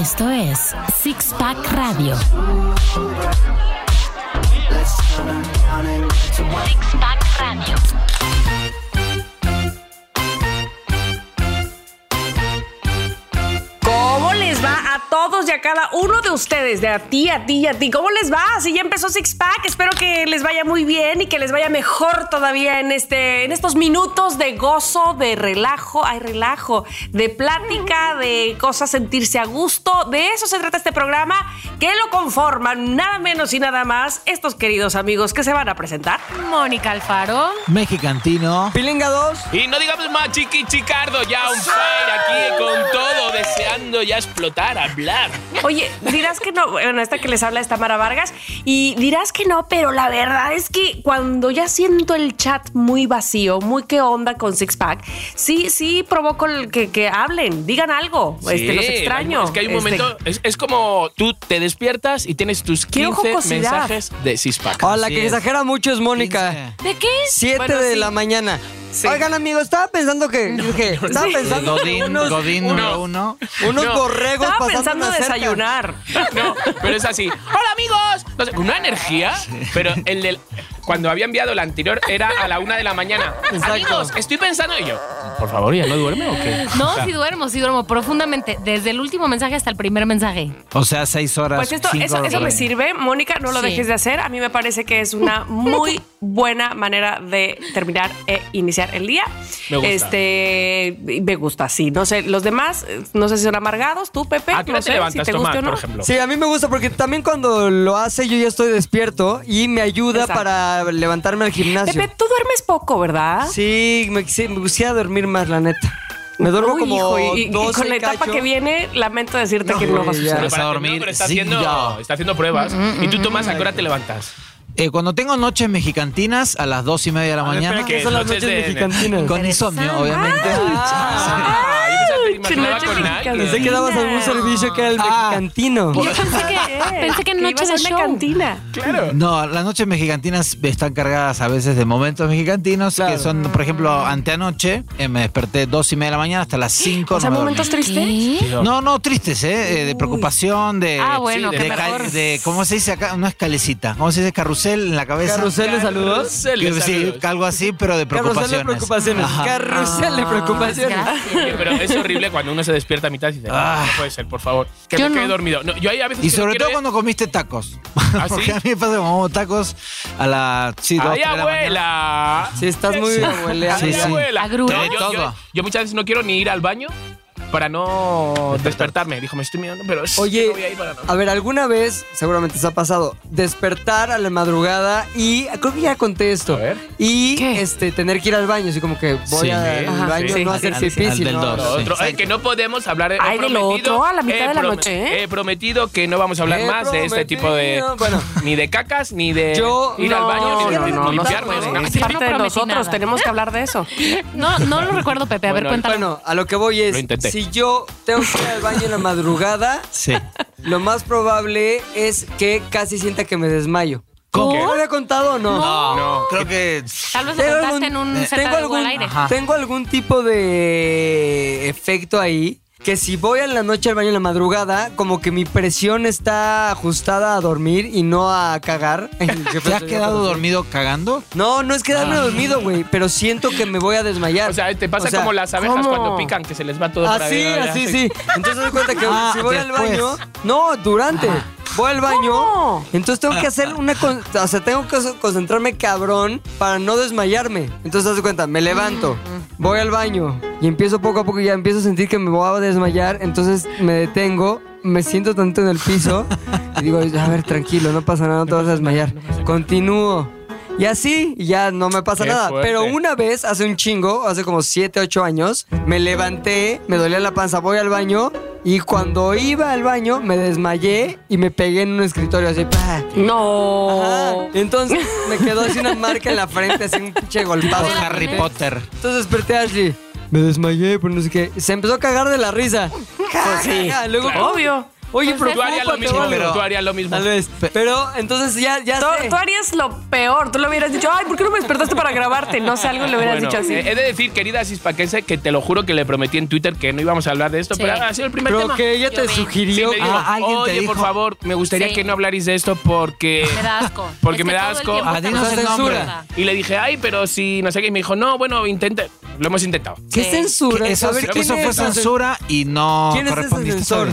Esto es Six Pack Radio. Six Pack Radio. A todos y a cada uno de ustedes? De a ti, a ti y a ti. ¿Cómo les va? Si ya empezó Six Pack, espero que les vaya muy bien y que les vaya mejor todavía en, este, en estos minutos de gozo, de relajo, hay relajo, de plática, de cosas sentirse a gusto. De eso se trata este programa que lo conforman nada menos y nada más estos queridos amigos que se van a presentar. Mónica Alfaro. Mexicantino. Pilinga 2. Y no digamos más chiqui chicardo, ya un fire aquí con todo, deseando ya explotar, hablar. Oye, dirás que no, bueno, esta que les habla es Tamara Vargas, y dirás que no, pero la verdad es que cuando ya siento el chat muy vacío, muy qué onda con Six Pack, sí, sí provoco el que, que hablen, digan algo, este, los extraño. Es que hay un Este, momento, es, es como tú te despiertas y tienes tus Quiero 15 jocosidad. mensajes de Sixpack. Oh, la Así que es. exagera mucho es Mónica. ¿De qué? 7 Bueno, de sí. la mañana. Sí. Oigan, amigos, estaba pensando que. estaba pensando que Godín, unos, Godín número uno. unos No. borregos Estaba pasando pensando cerca. desayunar. No, pero es así. ¡Hola, amigos! Sé, una energía, pero el del. Cuando había enviado el anterior era a la una de la mañana. Exacto. Amigos, estoy pensando. Y yo, por favor, ¿ya no duerme o qué? No, sí duermo, sí duermo profundamente. Desde el último mensaje hasta el primer mensaje. O sea, seis horas. Pues esto, cinco eso, eso me horas. sirve. Mónica, no lo Sí. dejes de hacer. A mí me parece que es una muy buena manera de terminar e iniciar el día. Me gusta. Este, me gusta, sí. No sé, los demás, no sé si son amargados, tú, Pepe. ¿A qué no hora te sé levantas, si te gusta o no. por ejemplo? Sí, a mí me gusta porque también cuando lo hace yo ya estoy despierto y me ayuda Exacto. para levantarme al gimnasio. Pepe, tú duermes poco, ¿verdad? Sí, me, sí, me quisiera dormir más, la neta. Me duermo Uy, como hijo, y, y 12 con la etapa cacho. que viene, lamento decirte No, que no vas a. Vas a dormir, no, pero está sí, haciendo, ya. está haciendo pruebas. ¿Y tú, Tomás, a qué hora te levantas? Eh, cuando tengo noches mexicantinas a las dos y media de la A ver, mañana. ¿Qué son las noches mexicantinas? Con insomnio, obviamente. Ah, con alguien. Pensé que dabas algún servicio que era el Ah. mexicantino. Yo pensé que, pensé que en noche de show. cantina. Claro. No, las noches mexicantinas están cargadas a veces de momentos mexicantinos Claro. que son, por ejemplo, anteanoche eh, me desperté dos y media de la mañana hasta las cinco. O sea, no me momentos tristes. ¿Qué? No, no, tristes, ¿eh? Eh, De preocupación, de. Ah, bueno, Sí, qué de de, ca- mejor. de- ¿Cómo se dice acá? No es calecita. ¿Cómo se dice? Carrusel en la cabeza. Carrusel de saludos. Carrusel de Que Sí, saludos. algo así, pero de Carrusel preocupaciones. de preocupaciones. Ajá. Carrusel de preocupaciones. Gracias. Oye, pero es horrible cuando uno se despierta a mitad y dice, no, Ah. no puede ser, por favor. Que Yo me quede no. dormido. No, yo ahí a veces Y sobre todo ir- cuando comiste tacos. ¿Ah, Porque sí? a mí me pasa como tacos a las sí, dos, ¡Ay, la abuela! Sí, estás muy Sí. abueleada. Sí, ¡Ay, sí. abuela! Agrura. No, De yo, todo. yo- yo muchas veces no quiero ni ir al baño para no despertarme. Dijo, me estoy mirando, pero es Oye, no voy a ir para no. a ver, alguna vez, seguramente se ha pasado, despertar a la madrugada y creo que ya conté esto. A ver. Y ¿Qué? este tener que ir al baño, así como que voy Sí. al Ajá, baño, sí. no hacer Al- pipí, al del sino- dos, Lo sí. otro, ay, que no podemos hablar. he Ay, de lo prometido- otro, a la mitad de la noche, ¿eh? He prometido que no vamos a hablar He más de este tipo de. prometido, bueno. Ni de cacas, ni de Yo- ir al baño, ni de no, no, no ni puede. nada. Es no parte de nosotros, tenemos que hablar de eso. No, no lo recuerdo, Pepe. A ver, cuéntalo. Bueno, a lo que voy Lo es, intenté. Si yo tengo que ir al baño en la madrugada, Sí. lo más probable es que casi sienta que me desmayo. ¿Cómo? ¿Lo había contado o no? No, No. creo que. Tal vez lo contaste algún- en un tengo de algún, al aire. Ajá. tengo algún tipo de efecto ahí que si voy en la noche al baño en la madrugada, como que mi presión está ajustada a dormir y no a cagar. ¿Te has quedado dormido cagando? No, no es quedarme dormido, güey, pero siento que me voy a desmayar. O sea, te pasa O sea, como las abejas ¿cómo? cuando pican, que se les va todo para Así, arriba, así, sí. Entonces doy cuenta que Ah, si voy al baño, no, durante. Voy al baño, ¿Cómo? entonces tengo que hacer una, con- o sea, tengo que concentrarme cabrón para no desmayarme. Entonces haz cuenta, me levanto, voy al baño y empiezo poco a poco ya empiezo a sentir que me voy a desmayar, entonces me detengo, me siento tanto en el piso y digo, a ver, tranquilo, no pasa nada, no te vas a desmayar. Continúo. Y así, y ya no me pasa Qué nada. fuerte. Pero una vez, hace un chingo, hace como 7, 8 años, me levanté, me dolía la panza, voy al baño y cuando iba al baño me desmayé y me pegué en un escritorio así. ¡pah! No. Ajá. Entonces me quedó así una marca en la frente, así un pinche golpazo. Harry Potter. Entonces desperté a Ashley. Me desmayé, pero no sé qué. Se empezó a cagar de la risa. Ja, Pues sí, ja, ja. Luego, obvio. Oye, Pues Tú harías lo mismo, pero tú harías lo mismo. Tal vez. Pero entonces ya, ya Tú, sé. tú harías lo peor. Tú le hubieras dicho, ay, ¿por qué no me despertaste para grabarte? No sé, algo le hubieras Bueno, dicho así. he de decir, querida Cispaquense, que te lo juro que le prometí en Twitter que no íbamos a hablar de esto, Sí. pero ha sido el primer Pero tema. que ella te. Sí, sugirió. me dijo, Ah, ¿alguien te oye, por favor, me gustaría Sí. que no hablarais de esto porque... Me da asco. Porque Es me da asco. Ah, nombre. censura. Y le dije, ay, pero si no sé qué, y me dijo, no, bueno, intente. Lo hemos intentado. ¿Qué Sí. censura? Eso, A ver, ¿quién eso fue censura y no ¿Quién es ese censor?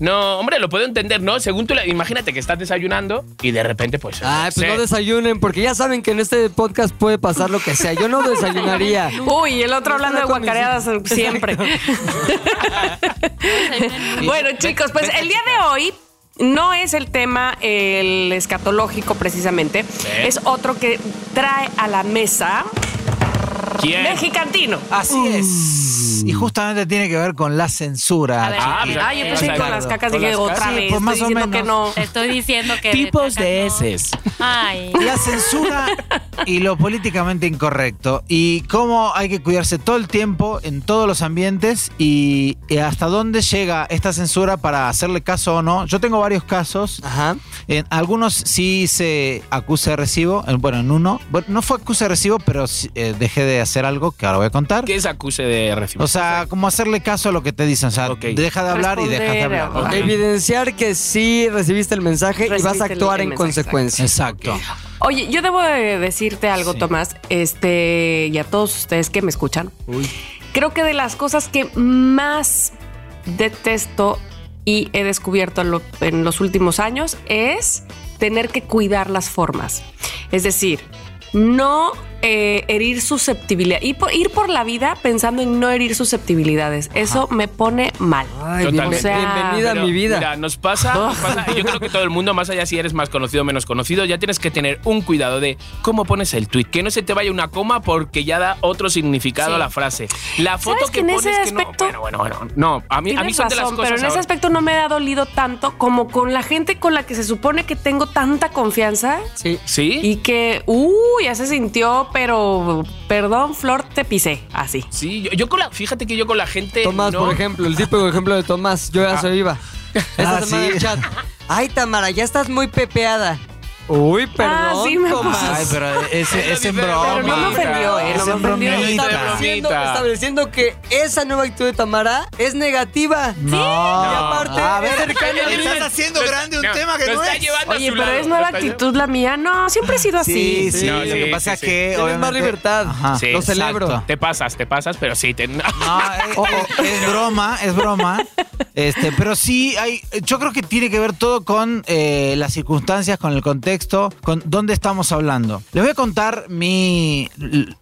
No, hombre, lo puedo entender, ¿no? Según tú, imagínate que estás desayunando y de repente, pues. Ay, pues sé. no desayunen, porque ya saben que en este podcast puede pasar lo que sea. Yo no desayunaría. Uy, el otro hablando de guacareadas siempre. bueno, chicos, pues el día de hoy no es el tema el escatológico precisamente, es otro que trae a la mesa ¿Quién? mexicantino. Así es. Y justamente tiene que ver con la censura. A ver, Ah, pues, Ay, yo pensé con las cacas dije otra vez. pues, más estoy o diciendo que no. Te estoy diciendo que. Tipos de no. heces. Ay. La censura y lo políticamente incorrecto. Y cómo hay que cuidarse todo el tiempo en todos los ambientes y, y hasta dónde llega esta censura para hacerle caso o no. Yo tengo varios casos. Ajá. En algunos sí se acuse de recibo. En- Bueno, en uno. Bueno, no fue acuse de recibo, pero sí, eh, dejé de hacer algo que ahora voy a contar. ¿Qué es acuse de recibo? O sea, como hacerle caso a lo que te dicen. O sea, deja de hablar y dejas de hablar. Evidenciar que sí recibiste el mensaje y vas a actuar el en consecuencia. Exacto. Oye, yo debo de decirte algo, Sí. Tomás, este, y a todos ustedes que me escuchan. Creo que de las cosas que más detesto y he descubierto en, lo- en los últimos años es tener que cuidar las formas. Es decir, no eh, herir susceptibilidad. Ir por, ir por la vida pensando en no herir susceptibilidades. Eso me pone mal. Ay, O sea, bienvenida a mi vida. Mira, nos pasa, nos pasa- Yo creo que todo el mundo, más allá si eres más conocido o menos conocido, ya tienes que tener un cuidado de cómo pones el tweet. Que no se te vaya una coma porque ya da otro significado Sí. a la frase. La foto ¿Sabes que, que en ese pones que no- aspecto- bueno, bueno, bueno. No, a mí, a mí son de las razón, cosas. pero en ese aspecto no me ha dolido tanto como con la gente con la que se supone que tengo tanta confianza Sí. ¿Sí? y que, uy, ya se sintió, pero perdón, Flor, te pisé, así. Sí, yo, yo con la. Fíjate que yo con la gente. Tomás, no- por ejemplo, el típico ejemplo de Tomás. Yo ya Ah. se iba. Esta Ah, semana sí. chat. Ay, Tamara, ya estás muy pepeada. Uy, perdón, Ah, sí, me Tomás. pasó. Ay, pero ese es en broma. Pero no me ofendió, ¿eh? No Es me en ofendió. Estableciendo, estableciendo que esa nueva actitud de Tamara es negativa. No. Y aparte, A ver, es cercana a mí. estás haciendo grande un No, tema que no está es. llevando a Oye, su pero lado, es nueva actitud la mía. No, siempre he sido Sí, así. sí, No, lo sí, que pasa sí, es sí. que Tienes obviamente- más libertad. Ajá. Sí, Lo celebro. exacto. Te pasas, te pasas, pero sí. Te... No, eh, es broma, es broma. Este, pero sí hay. Yo creo que tiene que ver todo con eh, las circunstancias, con el contexto, con dónde estamos hablando. Les voy a contar mi.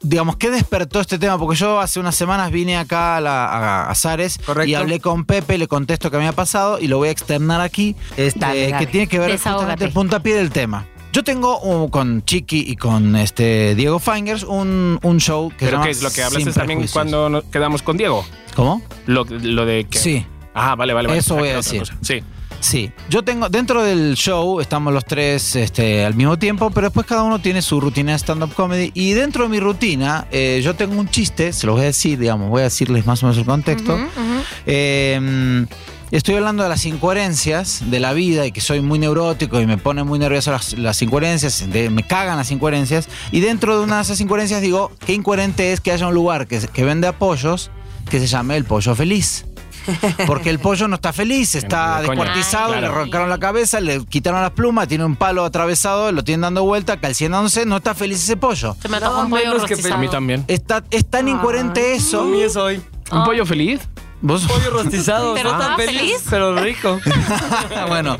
digamos, qué despertó este tema, porque yo hace unas semanas vine acá a, la, a, Zares y hablé con Pepe, le contesto que me ha pasado y lo voy a externar aquí. Este, Dale, dale. que tiene que ver Desahógate. justamente el puntapié del tema. Yo tengo uh, con Chiqui y con este Diego Fingers un, un show que se ¿Pero llama qué es lo que hablaste Sin también cuando nos quedamos con Diego? ¿Cómo? Lo, lo de que. Sí. Ah, vale, vale, vale. Eso Ah, voy que a otra decir. cosa. Sí. Sí, yo tengo, dentro del show estamos los tres este, al mismo tiempo, pero después cada uno tiene su rutina de stand-up comedy y dentro de mi rutina eh, yo tengo un chiste, se los voy a decir, digamos, voy a decirles más o menos el contexto. Eh, estoy hablando de las incoherencias de la vida y que soy muy neurótico y me pone muy nervioso las, las incoherencias, de- me cagan las incoherencias y dentro de una de esas incoherencias digo, qué incoherente es que haya un lugar que, que vende apoyos que se llame el pollo feliz. Porque el pollo no está feliz, está descuartizado, Ay. le arrancaron la cabeza, le quitaron las plumas, tiene un palo atravesado, lo tienen dando vuelta, calcinándose, no está feliz ese pollo. Se me un pollo menos que rostizado. A mí también. Está, es tan incoherente eso. A mí es hoy. ¿Un pollo feliz? Vos- Pollo rostizado, Pero no tan estaba feliz, feliz. pero rico. bueno,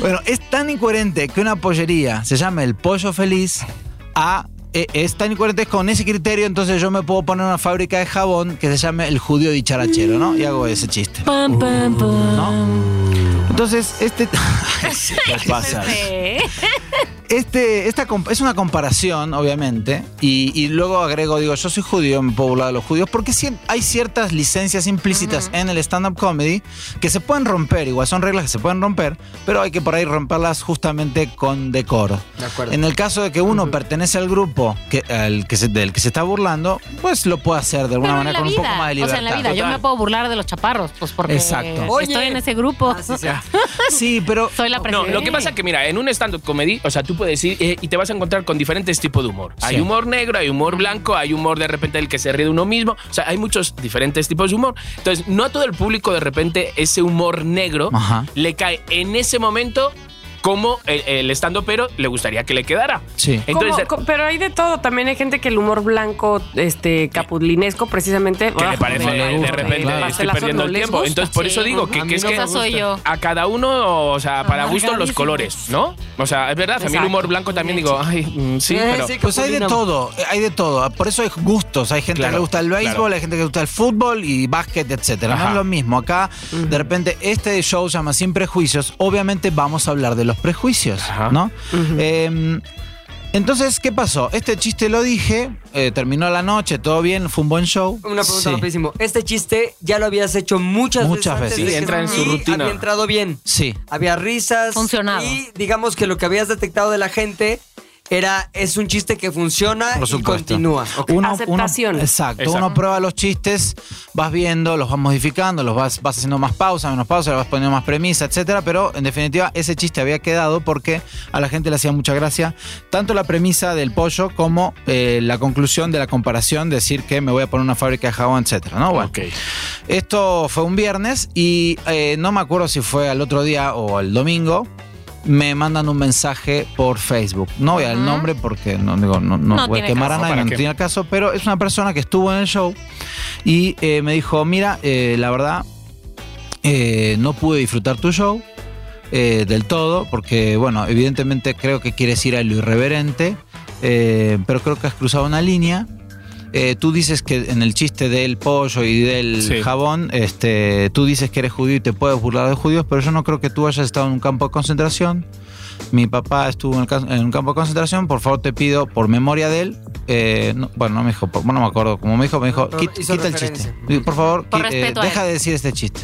bueno, es tan incoherente que una pollería se llame el pollo feliz a eh, es tan incoherente con ese criterio, entonces yo me puedo poner una fábrica de jabón que se llame el judío dicharachero, ¿no? Y hago ese chiste. Pam, pam, pam. ¿No? Entonces, este. ¿Qué pasa? Este. Esta es una comparación, obviamente, y, y luego agrego, digo, yo soy judío, me puedo burlar de los judíos, porque hay ciertas licencias implícitas en el stand-up comedy que se pueden romper, igual son reglas que se pueden romper, pero hay que por ahí romperlas justamente con decoro. De acuerdo. En el caso de que uno pertenece al grupo que, al que se- del que se está burlando, pues lo puede hacer de alguna Pero manera con un poco más de o libertad. sea, en la vida, yo me puedo burlar de los chaparros, pues porque Exacto. Oye. estoy en ese grupo. Ah, sí, sí. Sí, pero Soy la No, presidenta. lo que pasa es que, mira, en un stand-up comedy, o sea, tú puedes ir eh, y te vas a encontrar con diferentes tipos de humor. Hay humor negro, hay humor blanco, hay humor de repente del que se ríe de uno mismo. O sea, hay muchos diferentes tipos de humor. Entonces, no a todo el público de repente ese humor negro Ajá. le cae en ese momento como el, el stand pero le gustaría que le quedara. Sí. Entonces, co- pero hay de todo. También hay gente que el humor blanco, este, capulinesco, precisamente. que ah, le parece no de, repente el estoy perdiendo no el tiempo. gusta. Entonces, por eso digo que, que es que soy yo. a cada uno, o sea, para gustos los colores, ¿no? O sea, es verdad, a mí el humor blanco también digo, ay, mm, sí, Eh, pero... sí, Pues hay de todo, eh, hay de todo. Por eso hay gustos. Hay gente que Claro, le gusta el béisbol, claro. hay gente que le gusta el fútbol y básquet, etcétera. No es lo mismo. Acá, de repente, este show se llama Sin Prejuicios. Obviamente vamos a hablar de los prejuicios, Ajá. ¿no? Eh, entonces, ¿qué pasó? Este chiste lo dije, eh, terminó la noche, todo bien, fue un buen show. Una pregunta Sí. rapidísimo. Este chiste ya lo habías hecho muchas, Muchas veces. veces. Sí, entra en su rutina. Había entrado bien. Sí. Había risas. Funcionado. Y digamos que lo que habías detectado de la gente era es un chiste que funciona y continúa. Ok. Uno- Aceptación. uno- exacto, Exacto. Uno prueba los chistes, vas viendo, los vas modificando, los vas, vas haciendo más pausa, menos pausa, le vas poniendo más premisa, etcétera. Pero en definitiva, ese chiste había quedado porque a la gente le hacía mucha gracia tanto la premisa del pollo como eh, la conclusión de la comparación, decir que me voy a poner una fábrica de jabón, etcétera. ¿no? Bueno, esto fue un viernes y eh, no me acuerdo si fue al otro día o el domingo. Me mandan un mensaje por Facebook. No voy al nombre porque no, digo, no, no No voy a quemar a nadie, ¿Para no tiene caso, pero es una persona que estuvo en el show y eh, me dijo, mira, eh, la verdad, eh, no pude disfrutar tu show eh, del todo, porque, bueno, evidentemente creo que quieres ir a lo irreverente, eh, pero creo que has cruzado una línea. Eh, tú dices que en el chiste del pollo y del Sí. jabón, este, tú dices que eres judío y te puedes burlar de judíos, pero yo no creo que tú hayas estado en un campo de concentración. Mi papá estuvo en, el ca- en un campo de concentración, por favor te pido, por memoria de él, eh, no- bueno, no me dijo, no me acuerdo, como me dijo, me dijo, Pero "Quit- hizo quita el chiste. Por favor, Por eh, deja de decir este chiste.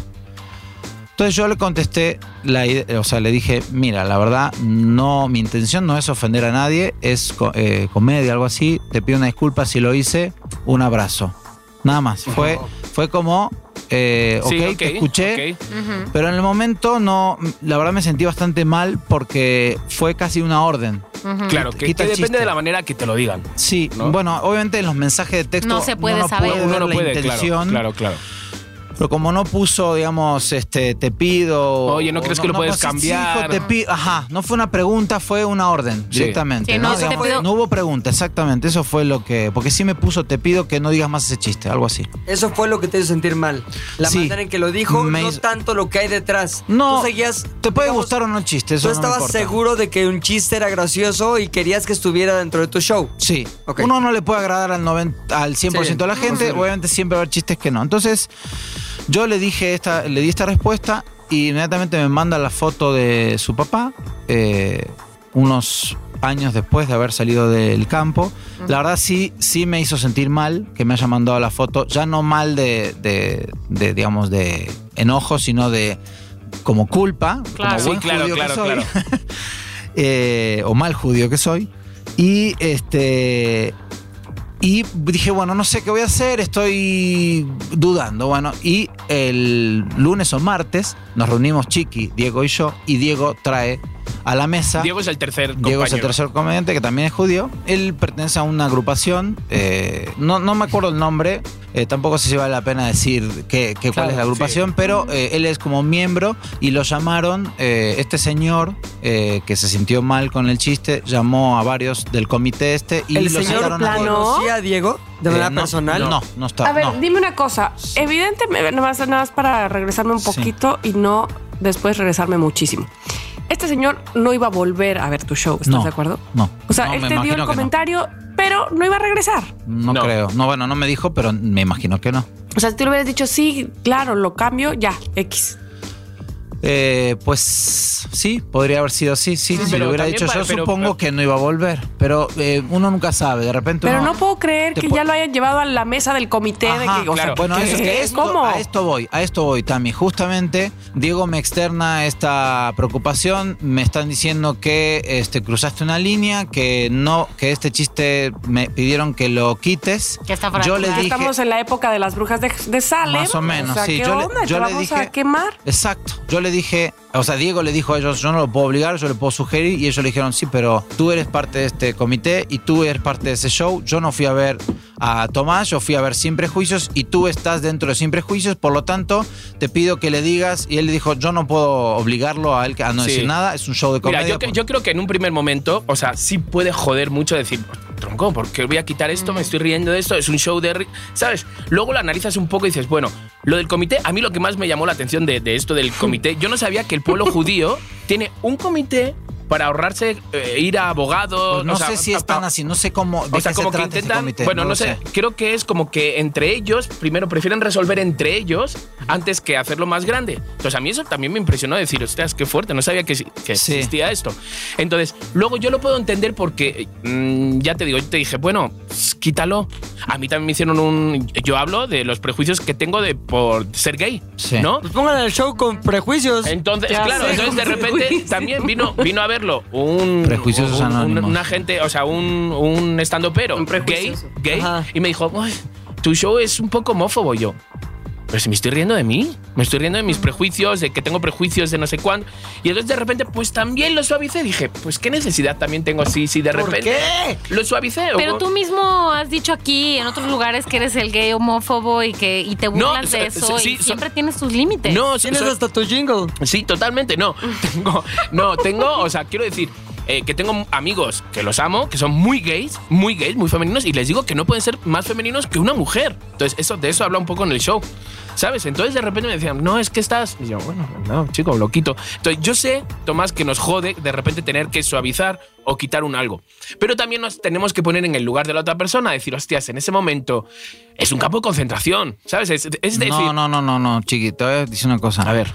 Entonces yo le contesté, la o sea, le dije, mira, la verdad, no, mi intención no es ofender a nadie, es co- eh, comedia, algo así, te pido una disculpa si lo hice, un abrazo. Nada más. Fue, fue como, eh, ok, Sí, te escuché, pero en el momento no, la verdad me sentí bastante mal porque fue casi una orden. Claro, que, que depende de la manera que te lo digan. Sí, ¿No? bueno, obviamente en los mensajes de texto No se puede uno saber. puede Uno ver la puede, claro, intención, claro, claro. Pero como no puso, digamos, este, te pido. Oye, ¿no crees que lo puedes sí, sí, cambiar? hijo, te pido. Ajá, no fue una pregunta, fue una orden Sí. directamente. Sí, ¿no? no, te Digamos, pido- no hubo pregunta, exactamente. Eso fue lo que. Porque sí me puso, te pido que no digas más ese chiste, algo así. Eso fue lo que te hizo sentir mal. La Sí. manera en que lo dijo, Me no tanto lo que hay detrás. No, Tú seguías. Te puede digamos, gustar o no el chiste, eso Tú no me estabas seguro de que un chiste era gracioso y querías que estuviera dentro de tu show. Sí. Uno no le puede agradar al, 90, al 100% de la gente, obviamente siempre va a haber chistes que no. Entonces, yo le dije esta, le di esta respuesta y inmediatamente me manda la foto de su papá, eh, unos años después de haber salido del campo. La verdad sí, sí me hizo sentir mal que me haya mandado la foto, ya no mal de, de- de, digamos, de enojo, sino de como culpa, Claro. como Sí, buen claro, judío que claro, soy. claro. eh, o mal judío que soy. Y este. Y dije, bueno, no sé qué voy a hacer, estoy dudando. Bueno, y el lunes o martes nos reunimos Chiqui, Diego y yo, y Diego trae a la mesa. Diego es el tercer compañero. Diego es el tercer comediante que también es judío. Él pertenece a una agrupación, eh, no, no me acuerdo el nombre, eh, tampoco sé si vale la pena decir qué, qué- cuál es la agrupación, pero eh, él es como miembro y lo llamaron, eh, este señor eh, que se sintió mal con el chiste, llamó a varios del comité este y ¿El lo señor sacaron a plano? a Diego de Eh, manera no, personal? No, no está. A ver, no. dime una cosa. Evidentemente, nada más, nada más para regresarme un Sí. poquito y no después regresarme muchísimo. Este señor no iba a volver a ver tu show, ¿estás No, de acuerdo? no. O sea, No, él te dio el no. comentario, pero no iba a regresar. No, No. creo. No, bueno, no me dijo, pero me imagino que no. O sea, si tú le hubieras dicho, sí, claro, lo cambio, ya, X. Eh, pues sí, podría haber sido así, sí. si lo hubiera dicho para- yo, pero- supongo que no iba a volver. Pero eh, uno nunca sabe, de repente Pero uno- no puedo creer que ya lo hayan llevado a la mesa del comité de Ajá, que, o sea, claro. Bueno, eso, que esto- ¿cómo? a esto voy, a esto voy, Tami. Justamente Diego me externa esta preocupación, me están diciendo que este, cruzaste una línea, que no, que este chiste me pidieron que lo quites. Que está yo de le dije, Estamos en la época de las brujas de, de Salem. más o menos, o sea, sí. ¿qué Yo, onda? yo ¿Te le vamos dije, a quemar? Exacto. Yo le dije, o sea, Diego le dijo a ellos, yo no lo puedo obligar, yo le puedo sugerir, y ellos le dijeron, sí, pero tú eres parte de este comité y tú eres parte de ese show. Yo no fui a ver a Tomás, yo fui a ver Sin Prejuicios y tú estás dentro de Sin Prejuicios, por lo tanto, te pido que le digas, y él le dijo, yo no puedo obligarlo a él a no Sí. decir nada, es un show de Mira, comedia. yo, que- yo creo que en un primer momento, o sea, sí puede joder mucho decir, tronco, ¿por qué voy a quitar esto? Me estoy riendo de esto, es un show de... ri-", ¿Sabes? Luego lo analizas un poco y dices, bueno, lo del comité, a mí lo que más me llamó la atención de, de esto del comité, yo no sabía que el pueblo judío tiene un comité para ahorrarse eh, ir a abogados. Pues no o sea, sé si están a- así, no sé cómo, de o sea, qué como se que intentan. comité, bueno, no, lo sé, creo que es como que entre ellos, primero prefieren resolver entre ellos antes que hacerlo más grande. Entonces, a mí eso también me impresionó decir, ostras, qué fuerte, no sabía que, que Sí. existía esto. Entonces, luego yo lo puedo entender porque, mm, ya te digo, yo te dije, bueno, pues, quítalo. A mí también me hicieron un. Yo hablo de los prejuicios que tengo de por ser gay, Sí. ¿no? Pues pongan el show con prejuicios. Entonces, claro, sé, entonces de repente prejuicios. también vino, vino a verlo un. Prejuiciosos un, un, anónimos. un agente, o sea, un, un estando pero Un gay, gay, Ajá. y me dijo, "Uy, tu show es un poco homófobo. Yo, pero si me estoy riendo de mí, me estoy riendo de mis prejuicios, de que tengo prejuicios de no sé cuándo. Y entonces de repente, pues también lo suavicé. Dije, pues qué necesidad también tengo si, si de ¿Por repente qué? lo suavicé. Pero tú mismo has dicho aquí en otros lugares que eres el gay homófobo y que y te No, burlas de sí, eso sí, y so- siempre tienes tus límites. No, Tienes so- hasta tu jingle. Sí, totalmente. No, tengo, no, tengo, o sea, quiero decir eh, que tengo amigos que los amo, que son muy gays, muy gays, muy femeninos, y les digo que no pueden ser más femeninos que una mujer. Entonces, eso, de eso habla un poco en el show. ¿Sabes? Entonces de repente me decían, no, es que estás. Y yo, bueno, no, chico, lo quito. Entonces yo sé, Tomás, que nos jode de repente tener que suavizar o quitar un algo. Pero también nos tenemos que poner en el lugar de la otra persona, decir, hostias, en ese momento es un campo de concentración. ¿Sabes? Es, es decir, No, no, no, no, no, chiqui, te voy a decir una cosa. A ver.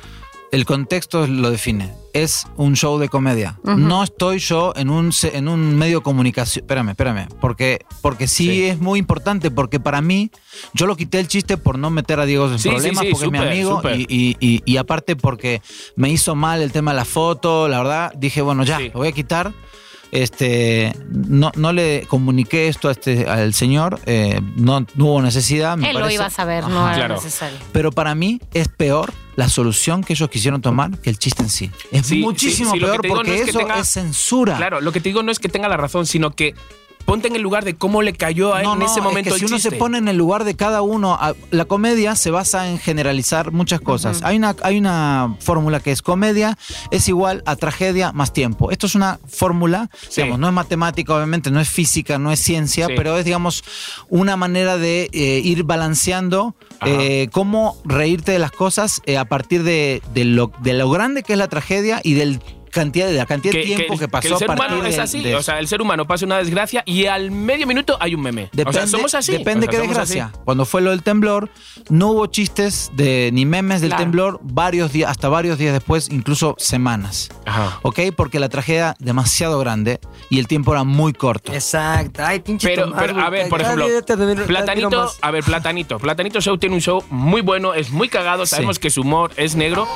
El contexto lo define. Es un show de comedia. No estoy yo en un, se- en un medio de comunicación. Espérame, espérame. Porque, porque sí, Sí. es muy importante. Porque para mí, yo lo quité el chiste por no meter a Diego en Sí, problemas, sí, porque es mi amigo. Y, y- y- y aparte, porque me hizo mal el tema de la foto. La verdad, dije, bueno, ya, Sí. lo voy a quitar. Este, no, no le comuniqué esto a este, al señor. eh, no, no hubo necesidad. me Él lo iba a saber, no era Claro. necesario. Pero para mí es peor la solución que ellos quisieron tomar que el chiste en sí. Es Sí, muchísimo sí, sí, peor porque no es que eso tenga- es censura. Claro, lo que te digo no es que tenga la razón, sino que ponte en el lugar de cómo le cayó a él No, en no, ese momento es que si uno se pone en el lugar de cada uno, la comedia se basa en generalizar muchas cosas. Hay una, hay una fórmula que es comedia es igual a tragedia más tiempo. Esto es una fórmula, Sí. digamos, no es matemática, obviamente, no es física, no es ciencia, Sí. pero es, digamos, una manera de eh, ir balanceando eh, cómo reírte de las cosas eh, a partir de, de lo, de lo grande que es la tragedia y del cantidad, de la cantidad de tiempo que, pasó el ser a partir humano es de- así, de o sea, el ser humano pasa una desgracia y al medio minuto hay un meme. Depende, o sea, somos así. Depende o sea, qué desgracia. así. Cuando fue lo del temblor, no hubo chistes de ni memes del Claro. temblor varios días, hasta varios días después, incluso semanas. Ajá. ¿Ok? Porque la tragedia demasiado grande y el tiempo era muy corto. Exacto. Ay, pinche Pero, pero, a ver, por ejemplo, Platanito, a ver, Platanito. Platanito Show tiene un show muy bueno, es muy cagado, sabemos Sí. que su humor es negro.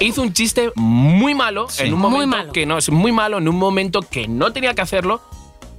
Hizo un chiste muy malo Sí. en un Muy momento malo. que no, es muy malo en un momento que no tenía que hacerlo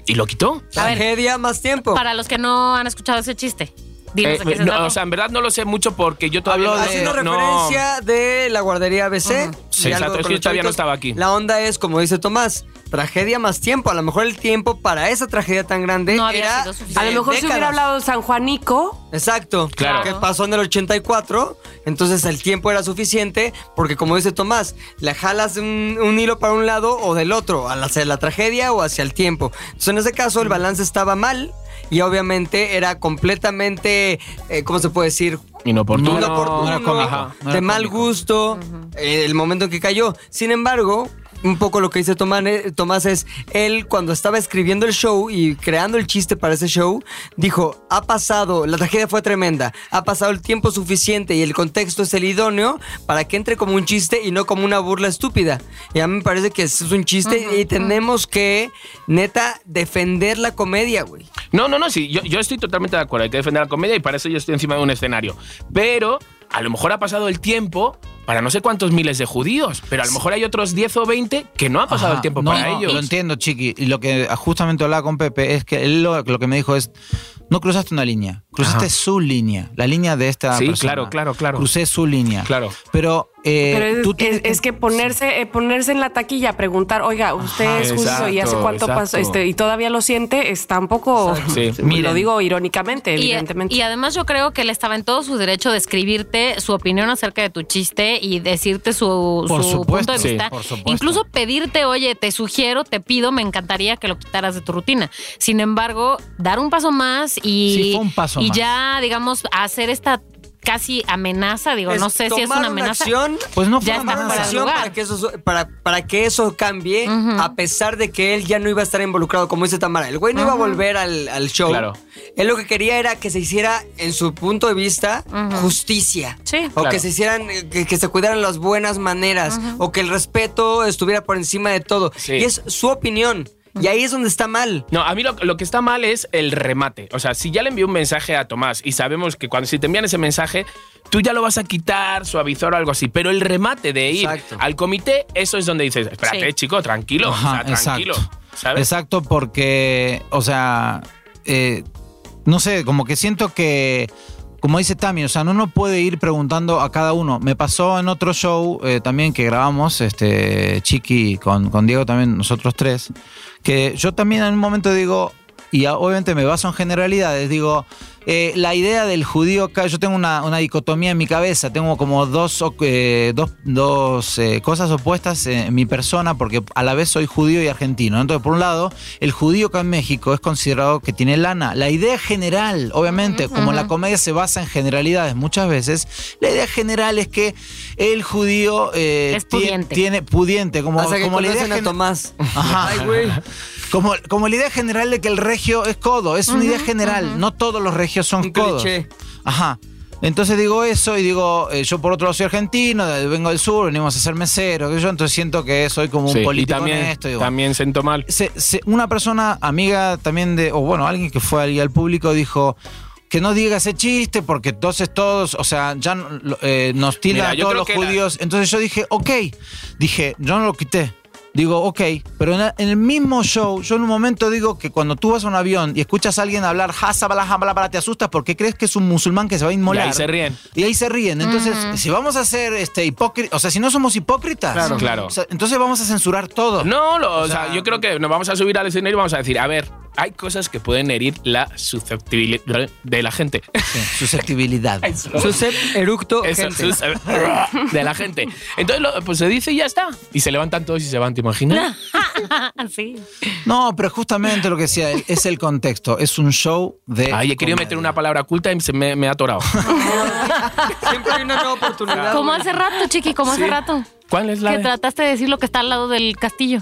y lo quitó. A ver, Tragedia más tiempo. para los que no han escuchado ese chiste, dinos Eh, se no, trata. o sea, en verdad no lo sé mucho porque yo todavía Habló no- Haciendo no- referencia de la guardería ABC. Sí, exacto, es que yo todavía no estaba aquí. La onda es, como dice Tomás, tragedia más tiempo. A lo mejor el tiempo para esa tragedia tan grande No había era sido suficiente. A lo mejor si hubiera décadas. hablado San Juanico, Exacto. Claro. Que pasó en el 84. Entonces el tiempo era suficiente. Porque como dice Tomás, le jalas un, un hilo para un lado o del otro. Hacia la tragedia o hacia el tiempo. Entonces en ese caso el balance estaba mal. Y obviamente era completamente, eh, ¿cómo se puede decir? Inoportuno. No era Inoportuno, no era cómico, Ajá. no era de mal cómico. gusto, eh, el momento en que cayó. Sin embargo, un poco lo que dice Tomás, es, él cuando estaba escribiendo el show y creando el chiste para ese show, dijo, ha pasado, la tragedia fue tremenda, ha pasado el tiempo suficiente y el contexto es el idóneo para que entre como un chiste y no como una burla estúpida. Y a mí me parece que es un chiste y tenemos que, neta, defender la comedia, güey. No, no, no, sí, yo, yo estoy totalmente de acuerdo. Hay que defender la comedia y para eso yo estoy encima de un escenario. Pero a lo mejor ha pasado el tiempo para no sé cuántos miles de judíos, pero a lo mejor hay otros 10 o 20 que no ha pasado Ajá, el tiempo no, para no, ellos. Lo entiendo, Chiqui. Y lo que justamente hablaba con Pepe es que él lo, lo que me dijo es: no cruzaste una línea, cruzaste Ajá. su línea, la línea de esta Sí, persona. claro, claro, claro. Crucé su línea. Claro. Pero, eh, Pero es, tú es- tienes es que ponerse, eh, ponerse en la taquilla, preguntar, oiga, usted Ajá, es judío y hace exacto, cuánto pasó, este, y todavía lo siente, está un poco, Sí. lo digo irónicamente, Y, evidentemente. y además yo creo que él estaba en todo su derecho de escribirte su opinión acerca de tu chiste y decirte su, Por su supuesto, punto de sí, vista. por supuesto. Incluso pedirte, oye, te sugiero, te pido, me encantaría que lo quitaras de tu rutina. Sin embargo, dar un paso más y, Sí, fue un paso y más. ya, digamos, hacer esta casi amenaza, digo, Es no sé si es una amenaza. acción Pues no fue Ya una acción para que eso para, para que eso cambie a pesar de que él ya no iba a estar involucrado como dice Tamara el güey no iba a volver al, al show Claro. él lo que quería era que se hiciera en su punto de vista justicia Sí. o Claro. que se hicieran que, que se cuidaran las buenas maneras o que el respeto estuviera por encima de todo Sí. y es su opinión y ahí es donde está mal No, a mí lo, lo que está mal es el remate. O sea, si ya le envió un mensaje a Tomás y sabemos que cuando si te envían ese mensaje, tú ya lo vas a quitar, suavizar o algo así. Pero el remate de ir Exacto. al comité, eso es donde dices, espérate, Sí. chico, tranquilo. o Ajá, sea, tranquilo. exacto. ¿Sabes? Exacto, porque, o sea, eh, no sé, como que siento que, como dice Tami, o sea, uno puede ir preguntando a cada uno. Me pasó en otro show eh, también que grabamos, este, Chiqui con, con Diego también, nosotros tres, que yo también en un momento digo, y obviamente me baso en generalidades, digo, eh, la idea del judío acá, yo tengo una, una dicotomía en mi cabeza, tengo como dos, o- eh, dos, dos, eh, cosas opuestas en mi persona, porque a la vez soy judío y argentino. Entonces, por un lado, el judío acá en México es considerado que tiene lana. La idea general, obviamente, como la comedia se basa en generalidades muchas veces, la idea general es que el judío eh, Es pudiente. tiene pudiente, como, hasta que como la idea a Tomás Ajá. ay güey como, como la idea general de que el regio es codo, es una idea general. No todos los regios son Un codos. cliché. Ajá. Entonces digo eso y digo, eh, yo por otro lado soy argentino, de- vengo del sur, venimos a ser mesero, que yo, entonces siento que soy como un Sí, y político también, en esto. digo. también siento mal. Se- se- una persona amiga también de, o bueno, alguien que fue ahí al público dijo que no diga ese chiste porque entonces todos, o sea, ya eh, nos tildan a todos los la- judíos. Entonces yo dije, ok, dije, yo no lo quité. Digo, ok, pero en el, mismo show, yo en un momento digo que cuando tú vas a un avión y escuchas a alguien hablar, "Hasabala, jamala, para", te asustas porque crees que es un musulmán que se va a inmolar. Y ahí se ríen. Y ahí se ríen. Entonces, si vamos a ser este, hipócritas, o sea, si no somos hipócritas, Claro. Claro. o sea, entonces vamos a censurar todo. No, lo- o, sea, sea, yo creo que nos vamos a subir al escenario y vamos a decir, a ver, hay cosas que pueden herir la susceptibilidad de la gente. Sí, susceptibilidad. Susep eructo Eso, gente. sus- de la gente. Entonces, lo- pues se dice y ya está. Y se levantan todos y se van, ¿te imaginas? sí. No, pero justamente lo que decía él, es el contexto. Es un show de. Ay, he querido meter una palabra oculta y se me, me ha atorado. siempre hay una nueva oportunidad Como hace rato, chiqui, como hace rato. ¿Cuál es la Que de- trataste de decir lo que está al lado del castillo.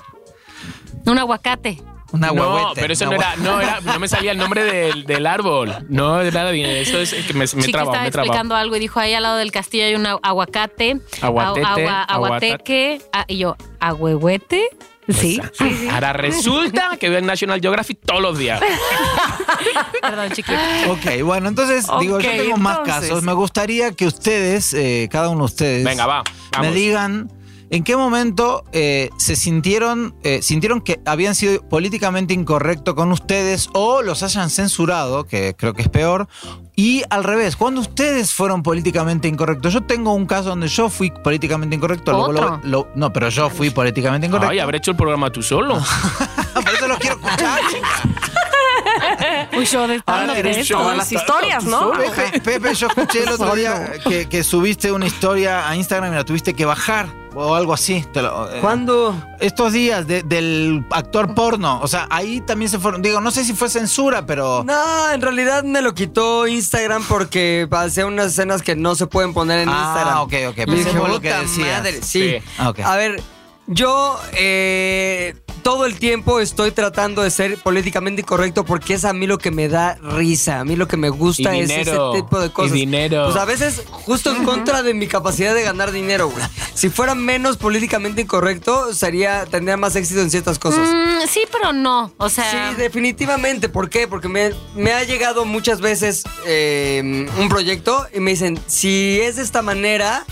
Un aguacate. Una no, huehuete, pero eso no era, no era, no me salía el nombre del, del árbol. No, de nada. Esto es que me, me Chiqui traba, estaba me traba. explicando algo y dijo, ahí al lado del castillo hay un agu- aguacate. Aguatete, agua- aguateque. ah, y yo, ¿ahuehuete? Sí. Ahora resulta que veo el National Geographic todos los días. Perdón, chiqui. Ok, bueno, entonces digo, yo tengo más casos. Me gustaría que ustedes, eh, cada uno de ustedes, Venga, va. me digan en qué momento eh, se sintieron, eh, sintieron que habían sido políticamente incorrecto con ustedes o los hayan censurado, que creo que es peor. Y al revés, cuando ustedes fueron políticamente incorrectos. Yo tengo un caso donde yo fui políticamente incorrecto. luego lo- no, pero yo fui políticamente incorrecto. Ay, habré hecho el programa tú solo. Por eso lo quiero escuchar. Un show de Ahora stand-up eres de show, esto, a las la- historias, ¿no? Pepe, Pepe, yo escuché el otro día que, que subiste una historia a Instagram y la tuviste que bajar o algo así. Te lo- eh, ¿Cuándo? Estos días de- del actor porno. O sea, ahí también se fueron. Digo, no sé si fue censura, pero. No, en realidad me lo quitó Instagram porque hacía unas escenas que no se pueden poner en Ah, Instagram. ok, ok. Y Pensé dije, por lo que "Puta decías". madre, sí. Sí. Ah, ok. A ver, Yo eh, todo el tiempo estoy tratando de ser políticamente incorrecto porque es a mí lo que me da risa. A mí lo que me gusta Y es dinero, ese tipo de cosas. y dinero. Pues a veces justo en contra de mi capacidad de ganar dinero, güey. Si fuera menos políticamente incorrecto, sería, tendría más éxito en ciertas cosas. Mm, sí, pero no. O sea, Sí, definitivamente. ¿Por qué? Porque me, me ha llegado muchas veces eh, un proyecto y me dicen, si es de esta manera,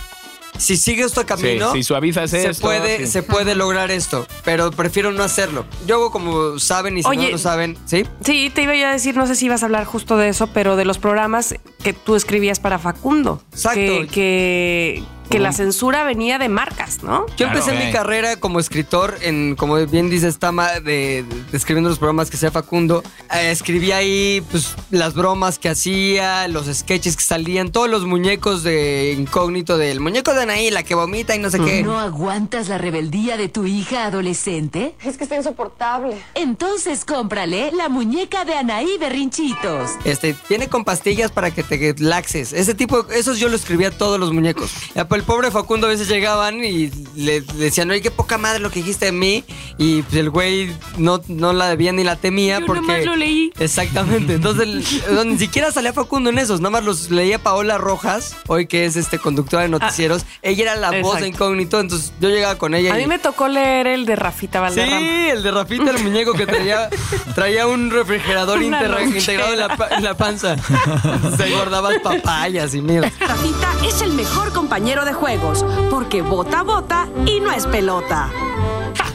si sigue este camino, Sí, si suavizas se, esto, puede, sí. se puede lograr esto. Pero prefiero no hacerlo. Yo hago como saben y si no lo saben, ¿sí? Sí, te iba yo a decir, no sé si ibas a hablar justo de eso, pero de los programas que tú escribías para Facundo. Exacto. Que, que, que la censura venía de marcas, ¿no? Yo Claro. empecé mi carrera como escritor en, como bien dice Stama, de, de- escribiendo los programas que sea Facundo. Eh, escribí ahí pues las bromas que hacía, los sketches que salían, todos los muñecos de incógnito del muñeco de Anaí, la que vomita y no sé qué. ¿No aguantas la rebeldía de tu hija adolescente? Es que está insoportable. Entonces cómprale la muñeca de Anaí Berrinchitos. Este, viene con pastillas para que te laxes. Ese tipo, esos yo lo escribía a todos los muñecos. El pobre Facundo a veces llegaban y le, le decían, oye, qué poca madre lo que dijiste de mí. Y pues, el güey no, no la debía ni la temía Yo porque... nomás lo leí. Exactamente. Entonces, el- no, ni siquiera salía Facundo en esos. Nada más los leía Paola Rojas, hoy que es este conductora de noticieros. ella era la voz de incógnito, entonces yo llegaba con ella. A y- mí me tocó leer el de Rafita Sí, Valderrama. el de Rafita, el muñeco que traía, traía un refrigerador integrado en la, en la panza. Se guardaba papayas y mierda. Rafita es el mejor compañero de juegos, porque bota bota y no es pelota.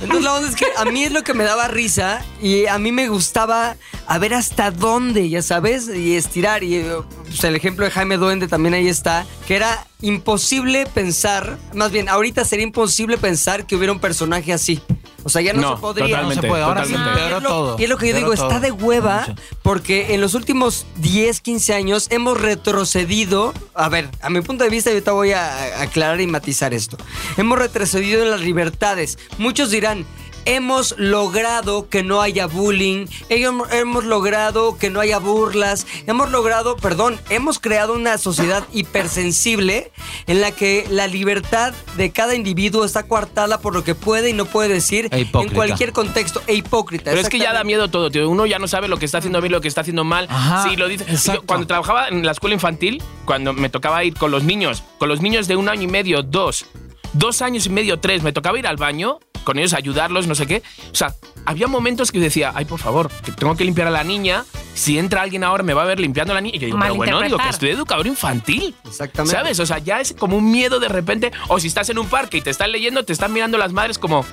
Entonces la onda es que a mí es lo que me daba risa y a mí me gustaba a ver hasta dónde, ya sabes, y estirar. Y eh, pues, el ejemplo de Jaime Duende también ahí está, que era imposible pensar, más bien, ahorita sería imposible pensar que hubiera un personaje así. O sea, ya no, No, se podría. No se puede, ahora sí Y es lo- todo. Y es lo que yo digo, está de hueva porque en los últimos 10, 15 años hemos retrocedido. A ver, a mi punto de vista, yo te voy a aclarar y matizar esto. Hemos retrocedido en las libertades. Muchos dirán. Hemos logrado que no haya bullying, hemos, hemos logrado que no haya burlas, hemos logrado, perdón, hemos creado una sociedad hipersensible en la que la libertad de cada individuo está coartada por lo que puede y no puede decir E en cualquier contexto e hipócrita. Pero es que ya da miedo todo, tío. Uno ya no sabe lo que está haciendo bien, lo que está haciendo mal. Ajá, sí, lo dice. Yo, cuando trabajaba en la escuela infantil, cuando me tocaba ir con los niños, con los niños de un año y medio, dos, dos años y medio, tres, me tocaba ir al baño con ellos, ayudarlos, no sé qué. O sea, había momentos que decía, ay, por favor, que tengo que limpiar a la niña. Si entra alguien ahora, me va a ver limpiando a la niña. Y yo digo, pero bueno, digo que estoy educador infantil. Exactamente. ¿Sabes? O sea, ya es como un miedo de repente. O si estás en un parque y te están leyendo, te están mirando las madres como,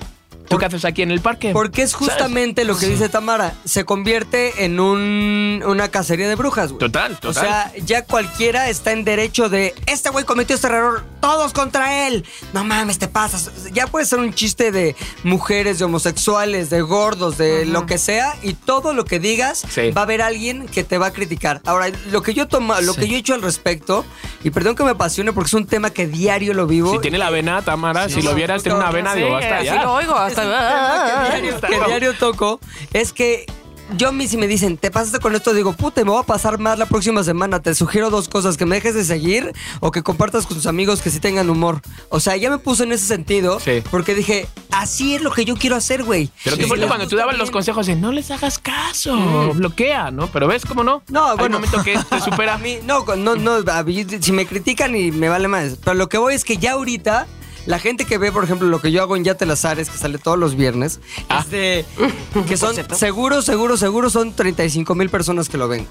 ¿tú qué haces aquí en el parque? Porque es ¿Sabes? justamente lo que dice Tamara. Se convierte en un, una cacería de brujas, güey. Total, O total. sea, ya cualquiera está en derecho de. Este güey cometió este error. Todos contra él. No mames, te pasas. Ya puede ser un chiste de mujeres, de homosexuales, de gordos, de lo que sea. Y todo lo que digas Sí. va a haber alguien que te va a criticar. Ahora, lo que yo toma, lo Sí. que yo he hecho al respecto, y perdón que me apasione porque es un tema que diario lo vivo. Si tiene la vena, Tamara, si lo vieras, tiene una vena, digo, basta sí, ya. lo oigo. Hasta, que diario, que diario toco es que yo a mí si me dicen, te pasaste con esto, digo, puta, me voy a pasar más la próxima semana. Te sugiero dos cosas, que me dejes de seguir o que compartas con tus amigos que sí tengan humor. O sea, ya me puse en ese sentido Sí. porque dije, así es lo que yo quiero hacer, güey. Pero fuerte les cuando tú dabas los consejos de no les hagas caso, bloquea, ¿no? Pero ves cómo no. No, Hay bueno. un momento que te supera. A mí, no, con- no, no, a mí, si me critican y me vale más. Pero lo que voy es que ya ahorita, la gente que ve, por ejemplo, lo que yo hago en Ya te las Ares, que sale todos los viernes, Ah. es de, que son, seguro, seguro, seguro, son 35 mil personas que lo ven.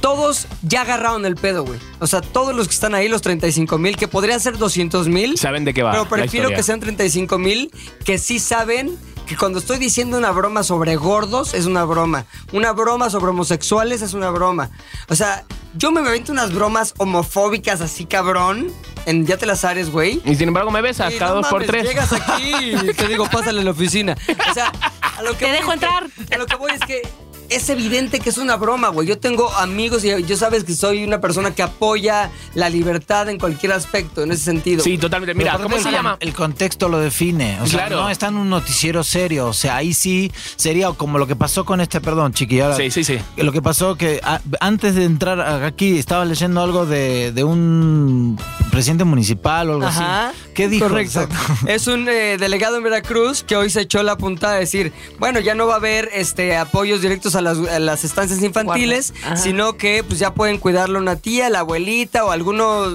Todos ya agarraron el pedo, güey. O sea, todos los que están ahí, los 35 mil, que podrían ser 200 mil. Saben de qué va Pero prefiero que sean 35 mil que sí saben que cuando estoy diciendo una broma sobre gordos es una broma. Una broma sobre homosexuales es una broma. O sea, yo me avento unas bromas homofóbicas así cabrón. En Ya te las ares, güey. Y sin embargo me besas Y cada no dos por tres. Llegas aquí y te digo, pásale a la oficina. O sea, a lo que Te voy dejo es que- entrar. a lo que voy es que es evidente que es una broma, güey. Yo tengo amigos y yo sabes que soy una persona que apoya la libertad en cualquier aspecto, en ese sentido. Sí, totalmente. Mira, ¿cómo el se llama? El contexto lo define. O sea, Claro. no está en un noticiero serio. O sea, ahí sí sería como lo que pasó con este, perdón, chiqui. ahora- Sí, sí, sí. Lo que pasó que a- antes de entrar aquí estaba leyendo algo de, de un presidente municipal o algo Ajá. así. ¿Qué dijo? Correcto. Exacto. Es un eh, delegado en Veracruz que hoy se echó la puntada de decir, bueno, ya no va a haber este apoyos directos a las, a las estancias infantiles, sino que pues ya pueden cuidarlo una tía, la abuelita o alguno,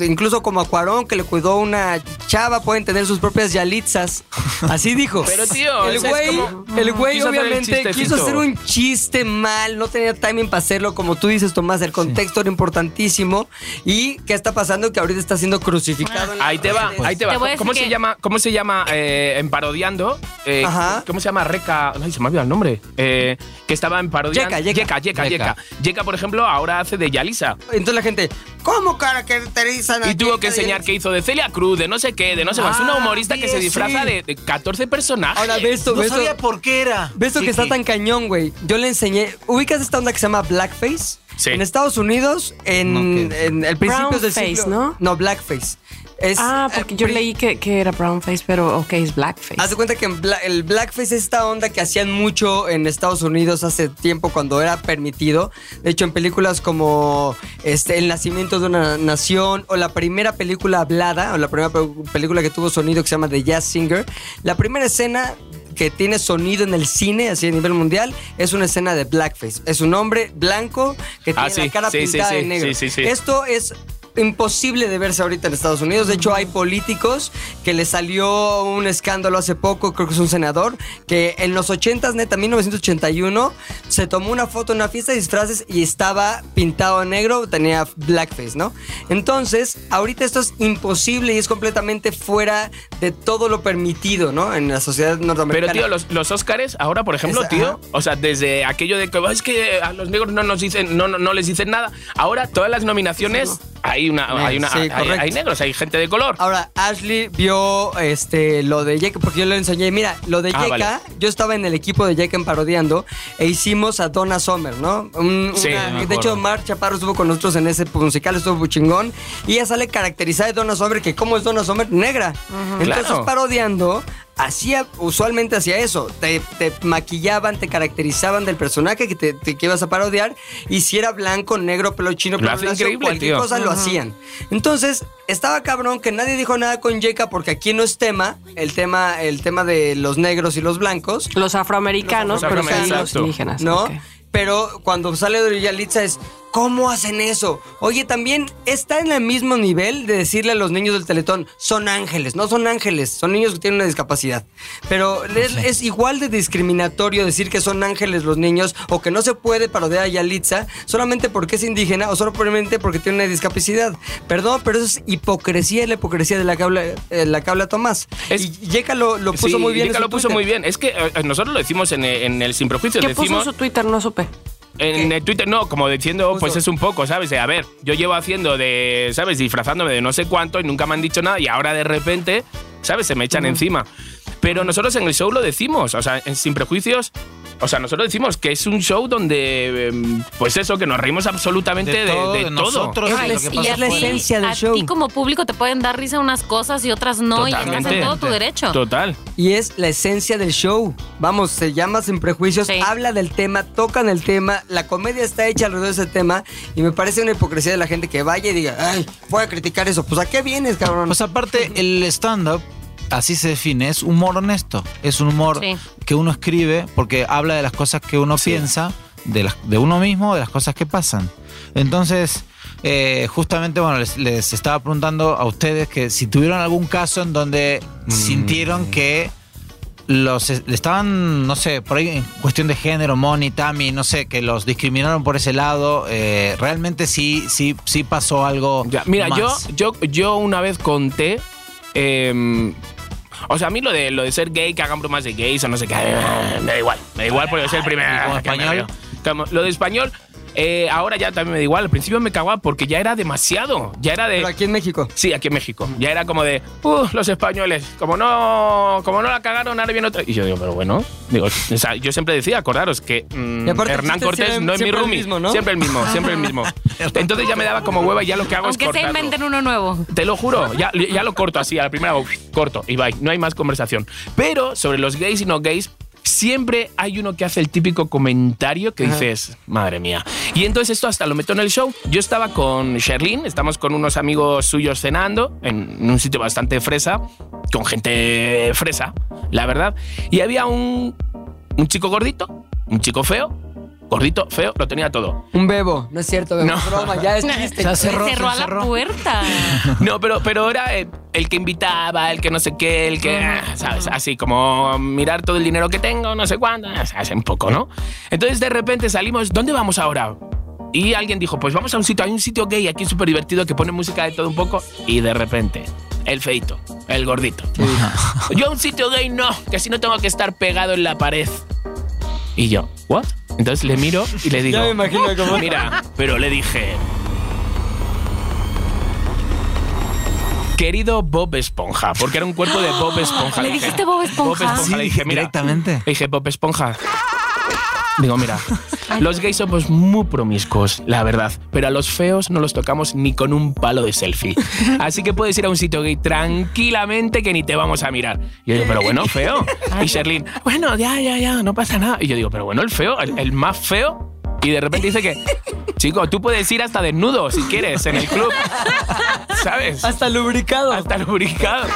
incluso como Acuarón que le cuidó una chava, pueden tener sus propias yalitzas. Así dijo. Pero, tío, el güey, como- el güey quiso hacer el obviamente quiso hacer un chiste mal, no tenía timing para hacerlo, como tú dices, Tomás, el contexto era importantísimo. ¿Y qué está pasando? Que ahorita está siendo crucificado. Ahí te va, ahí te va. Te a ¿Cómo se que- llama? ¿Cómo se llama eh, en parodiando? Eh, Ajá. ¿Cómo se llama? Reca. Ay, se me ha olvidado el nombre. Eh, que estaba en parodiando. Yeka, Yeka. Yeka, Yeka, por ejemplo, ahora hace de Yalisa. Entonces la gente, ¿cómo caracterizan a Y tuvo que enseñar que hizo de Celia Cruz, de no sé qué, de no sé más. Ah, Una humorista que se disfraza sí. de, de 14 personajes. Ahora ves esto, No sabía por qué era. ¿Ves esto que está tan cañón, güey? Yo le enseñé. ¿Ubicas esta onda que se llama blackface? Sí. En Estados Unidos, en, ¿qué? en el principio del siglo. ¿no? No, blackface. Es, Ah, eh, porque yo leí que, que era brownface, pero ok, es blackface. Haz de cuenta que en bla- el blackface es esta onda que hacían mucho en Estados Unidos hace tiempo cuando era permitido. De hecho, en películas como este, El nacimiento de una nación o la primera película hablada o la primera pe- película que tuvo sonido que se llama The Jazz Singer, la primera escena que tiene sonido en el cine, así a nivel mundial, es una escena de blackface. Es un hombre blanco que tiene Ah, sí, la cara sí, sí, pintada sí, de negro. sí, sí, sí. Esto es imposible de verse ahorita en Estados Unidos. De hecho, hay políticos que le salió un escándalo hace poco, creo que es un senador, que en los 80s, neta, 1981, se tomó una foto en una fiesta de disfraces y estaba pintado en negro, tenía blackface, ¿no? Entonces, ahorita esto es imposible y es completamente fuera de todo lo permitido, ¿no? En la sociedad Pero, norteamericana. tío, los, los Óscares, ahora, por ejemplo, Es- tío, ajá. o sea, desde aquello de que "Oh, es que a los negros no nos dicen, no, no, no les dicen nada, ahora todas las nominaciones hay una, hay una, Sí, hay, correcto. hay negros, hay gente de color. Ahora, Ashley vio este lo de Yeka, porque yo le enseñé, mira, lo de Ah, Yeka, vale. yo estaba en el equipo de Yeka en Parodiando e hicimos a Donna Summer, ¿no? Un- Sí, una- de hecho. Mar Chaparro estuvo con nosotros en ese musical, estuvo chingón, y ella sale caracterizada de Donna Summer, que ¿cómo es Donna Summer? Negra. Entonces, Claro. parodiando, hacía, usualmente hacía eso, te, te maquillaban, te caracterizaban del personaje que, te, te- que ibas a parodiar, y si era blanco, negro, pelo chino, Lo pelo cualquier tío. cosa lo hacían. Entonces, estaba cabrón que nadie dijo nada con Yeka porque aquí no es tema, el tema, el tema de los negros y los blancos, Los afroamericanos, Los pero sí afroamericanos, los indígenas. ¿no? Pero cuando sale de Yalitza es, ¿cómo hacen eso? Oye, también está en el mismo nivel de decirle a los niños del Teletón, son ángeles, no son ángeles, son niños que tienen una discapacidad. Pero es, es igual de discriminatorio decir que son ángeles los niños o que no se puede parodiar a Yalitza solamente porque es indígena o solamente porque tiene una discapacidad. Perdón, pero eso es hipocresía, la hipocresía de la que habla, eh, la que habla Tomás. Es- y Yeka lo, lo puso Sí, muy bien. en Yeka lo puso Twitter. muy bien. Es que eh, nosotros lo decimos en, eh, en el Sin Prejuicios. ¿Qué puso decimos, en su Twitter? No supe. En ¿Qué? el Twitter, no, como diciendo, pues es un poco, ¿sabes? A ver, yo llevo haciendo de, ¿sabes? Disfrazándome de no sé cuánto y nunca me han dicho nada y ahora de repente, ¿sabes? Se me echan encima. Pero nosotros en el show lo decimos, o sea, en Sin Prejuicios, o sea, nosotros decimos que es un show donde, em, pues eso, que nos reímos absolutamente de, De todo, de de todo. nosotros, Es y la- lo que y pasa es la esencia del a show. ti como público te pueden dar risa unas cosas y otras no, y estás Totalmente. en todo tu derecho. Total. Y es la esencia del show. Vamos, se llama Sin Prejuicios, Sí. habla del tema, tocan el tema, la comedia está hecha alrededor de ese tema y me parece una hipocresía de la gente que vaya y diga, ay, voy a criticar eso. Pues ¿a qué vienes, cabrón? Pues aparte, el stand-up, así se define, es humor honesto. Es un humor Sí. que uno escribe porque habla de las cosas que uno piensa, de, las, de uno mismo, de las cosas que pasan. Entonces, eh, justamente, bueno, les, les estaba preguntando a ustedes que si tuvieron algún caso en donde sintieron que los estaban, no sé, por ahí en cuestión de género, Moni, Tami, no sé, que los discriminaron por ese lado, eh, realmente sí, sí, sí pasó algo. Ya, mira, yo, más. yo, yo una vez conté. em, o sea, a mí lo de, lo de ser gay, que hagan bromas de gays o no sé qué, eh, me da igual. Me da igual porque soy el primero. ¿Y como que me español? Como- lo de español, eh, ahora ya también me da igual. Al principio me cagaba porque ya era demasiado. Ya era de. Pero aquí en México. Sí, aquí en México. Ya era como de, uh, los españoles, como no, como no la cagaron, ahora viene otra. Y yo digo, pero bueno, digo, o sea, yo siempre decía, acordaros que mm, Hernán Cortés siempre- no es mi siempre el roomie. mismo, ¿no? Siempre el mismo, siempre el mismo. Entonces ya me daba como hueva y ya lo que hago Aunque es se cortarlo. inventen uno nuevo. Te lo juro, ya, ya lo corto así, a la primera hago corto y bye, no hay más conversación. Pero sobre los gays y no gays, siempre hay uno que hace el típico comentario que Ajá. dices, madre mía. Y entonces esto hasta lo meto en el show. Yo estaba con Sherlyn, estamos con unos amigos suyos cenando en un sitio bastante fresa, con gente fresa, la verdad. Y había un, un chico gordito, un chico feo, gordito, feo, lo tenía todo. Un bebo. No es cierto, bebo. No. Es broma, ya es chiste. Se cerró, Cerró a la puerta. No, pero, pero era eh, el que invitaba, el que no sé qué, el que, ah, ¿sabes? Así como mirar todo el dinero que tengo, no sé cuándo, hace un poco, ¿no? Entonces de repente salimos, ¿dónde vamos ahora? Y alguien dijo, pues vamos a un sitio, hay un sitio gay aquí súper divertido que pone música de todo un poco. Y de repente, el feito, el gordito. Yo a un sitio gay no, que así no tengo que estar pegado en la pared. Y yo, ¿what? Entonces le miro y le digo, Ya me imagino cómo. Mira, pero le dije. Querido Bob Esponja, porque era un cuerpo de Bob Esponja. ¿Le dije. dijiste Bob Esponja? Sí, le dije, mira. directamente. Le dije, Bob Esponja. Digo, mira, los gays somos muy promiscuos, la verdad, pero a los feos no los tocamos ni con un palo de selfie. Así que puedes ir a un sitio gay tranquilamente que ni te vamos a mirar. Y yo digo, pero bueno, feo. Y Sherlyn, bueno, ya, ya, ya, no pasa nada. Y yo digo, pero bueno, el feo, el, el más feo. Y de repente dice que, chico, tú puedes ir hasta desnudo si quieres en el club. ¿Sabes? Hasta lubricado. Hasta lubricado.